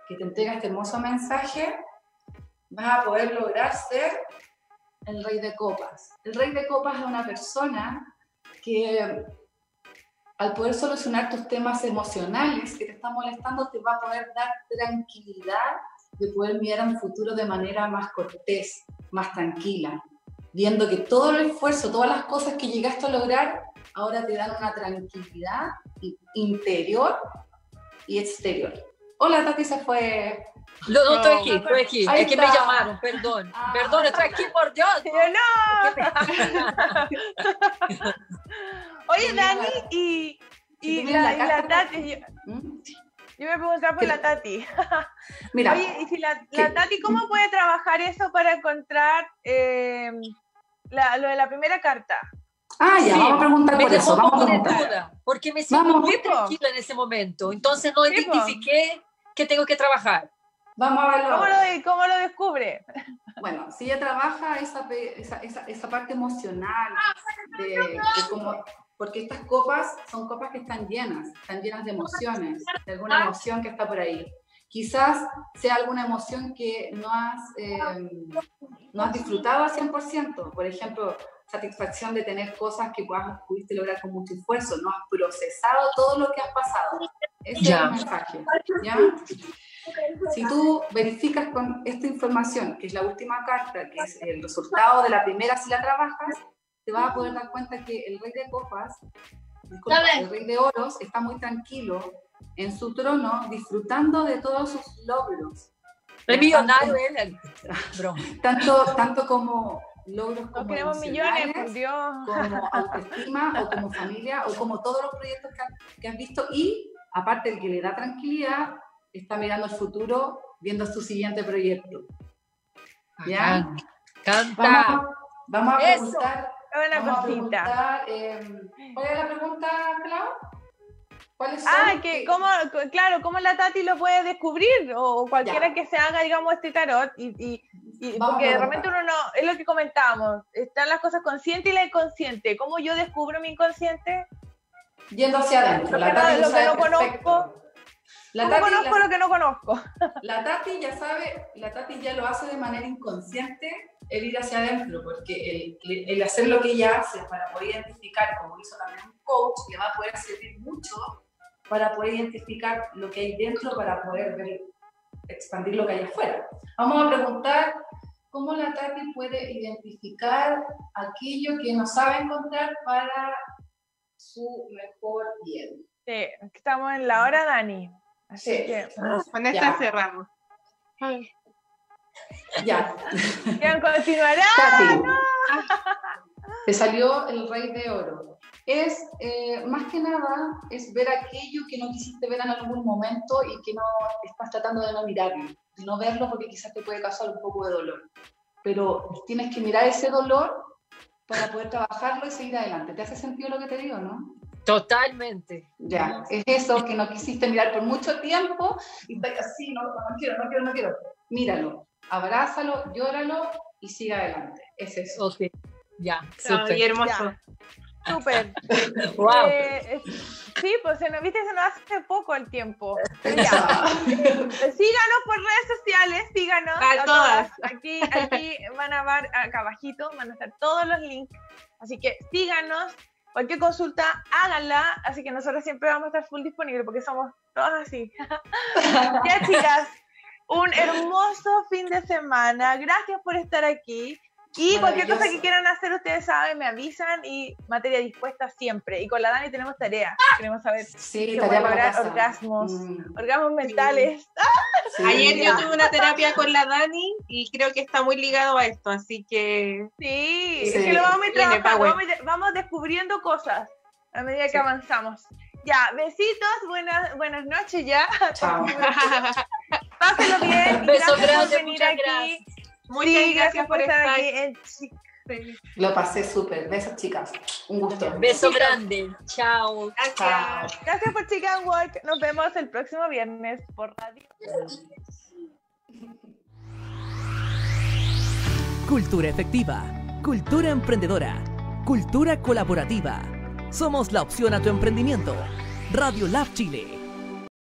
Speaker 5: que te entrega este hermoso mensaje, vas a poder lograr ser el rey de copas. El rey de copas es una persona que al poder solucionar tus temas emocionales que te están molestando, te va a poder dar tranquilidad de poder mirar a un futuro de manera más cortés, más tranquila, viendo que todo el esfuerzo, todas las cosas que llegaste a lograr, ahora te dan una tranquilidad interior y exterior. Hola, Tati se fue.
Speaker 6: No, no, estoy aquí, estoy aquí.
Speaker 5: ahí
Speaker 6: es que me
Speaker 5: está.
Speaker 6: llamaron, perdón.
Speaker 5: Ah.
Speaker 6: Perdón, estoy aquí por Dios.
Speaker 2: Yo no. Oye, Dani, y, y, la, y la Tati, yo, ¿Mm? Yo me preguntaba por la Tati. Mira, Oye, y si la, la, Tati, ¿cómo puede trabajar eso para encontrar eh, la, lo de la primera carta?
Speaker 5: Ah, ya, vamos a preguntar por eso. Vamos a preguntar.
Speaker 6: porque me siento muy tranquila en ese momento. Entonces no identifiqué que tengo que trabajar.
Speaker 5: Vamos a verlo.
Speaker 2: ¿Cómo lo, cómo lo descubre?
Speaker 5: Bueno, si ella trabaja esa, esa, esa, parte emocional, de, porque estas copas son copas que están llenas, están llenas de emociones, de alguna emoción que está por ahí. Quizás sea alguna emoción que no has, eh, no has disfrutado al 100%. Por ejemplo, satisfacción de tener cosas que puedas, pudiste lograr con mucho esfuerzo, no has procesado todo lo que has pasado. Ese es el mensaje. ¿ya? Si tú verificas con esta información, que es la última carta, que es el resultado de la primera si la trabajas, te vas a poder dar cuenta que el rey de copas, el rey de oros, está muy tranquilo en su trono, disfrutando de todos sus logros.
Speaker 6: El millonario él,
Speaker 5: tanto, tanto como logros como
Speaker 2: queremos millones, por Dios.
Speaker 5: como autoestima o como familia o como todos los proyectos que, que has visto y aparte el que le da tranquilidad está mirando el futuro viendo su siguiente proyecto. ¿Ya?
Speaker 6: Canta.
Speaker 5: Vamos, a preguntar.
Speaker 2: Una cosita.
Speaker 5: Em, ¿Cuál es la pregunta, Clau?
Speaker 2: Ah, que cómo, claro, cómo la Tati lo puede descubrir o cualquiera que se haga, digamos, este tarot y, y, porque de repente uno no, es lo que comentábamos, están las cosas conscientes y la inconsciente. ¿Cómo yo descubro mi inconsciente?
Speaker 5: Yendo hacia adentro.
Speaker 2: Lo, que, no, lo que no conozco. La tati, conozco lo que no conozco?
Speaker 5: La Tati ya sabe, la Tati ya lo hace de manera inconsciente el ir hacia adentro, porque el, el hacer lo que ella hace para poder identificar, como hizo también un coach, le va a poder servir mucho para poder identificar lo que hay dentro, para poder ver, expandir lo que hay afuera. Vamos a preguntar cómo la Tati puede identificar aquello que no sabe encontrar para su mejor bien.
Speaker 2: Sí, estamos en la hora, Dani. Así que
Speaker 1: con esta cerramos.
Speaker 5: Ya.
Speaker 2: ¿Quién continuará?
Speaker 5: Te salió el rey de oro. Es, eh, más que nada, es ver aquello que no quisiste ver en algún momento y que no estás tratando de no mirarlo. De no verlo porque quizás te puede causar un poco de dolor. Pero tienes que mirar ese dolor para poder trabajarlo y seguir adelante. ¿Te hace sentido lo que te digo, no?
Speaker 6: Totalmente.
Speaker 5: Ya, es eso que no quisiste mirar por mucho tiempo y estás así, no, no quiero, no quiero, no quiero. Míralo, abrázalo, llóralo y siga adelante. Es eso.
Speaker 6: Ok, ya,
Speaker 1: súper. hermoso.
Speaker 2: Súper.
Speaker 6: wow.
Speaker 2: Eh, sí, pues se nos, viste, se nos hace poco el tiempo. síganos por redes sociales, síganos.
Speaker 1: A, todas.
Speaker 2: Aquí, aquí van a ver, acá abajito, van a estar todos los links. Así que síganos, Cualquier consulta, háganla, así que nosotros siempre vamos a estar full disponibles porque somos todas así. ya, chicas, un hermoso fin de semana. Gracias por estar aquí. Y cualquier cosa que quieran hacer, ustedes saben, me avisan y materia dispuesta siempre. Y con la Dani tenemos tarea. Queremos saber
Speaker 5: sí, tarea para
Speaker 2: orgasmos, mm. orgasmos mentales.
Speaker 1: Ayer yo tuve una terapia con la Dani y creo que está muy ligado a esto, así que...
Speaker 2: Sí, es que lo vamos a ir trabajando, vamos, descubriendo cosas a medida que avanzamos. Ya, besitos, buenas, buenas noches ya.
Speaker 5: Chao.
Speaker 2: Pásenlo bien.
Speaker 6: Besos grandes, muchas gracias.
Speaker 2: Muchas gracias, por estar, aquí en
Speaker 5: Lo pasé súper. Besos, chicas. Un gusto.
Speaker 6: Beso grande. Chao.
Speaker 2: Gracias. Gracias por Chicken Walk. Nos vemos el próximo viernes por radio.
Speaker 3: Cultura efectiva. Cultura emprendedora. Cultura colaborativa. Somos la opción a tu emprendimiento. Radio Lab Chile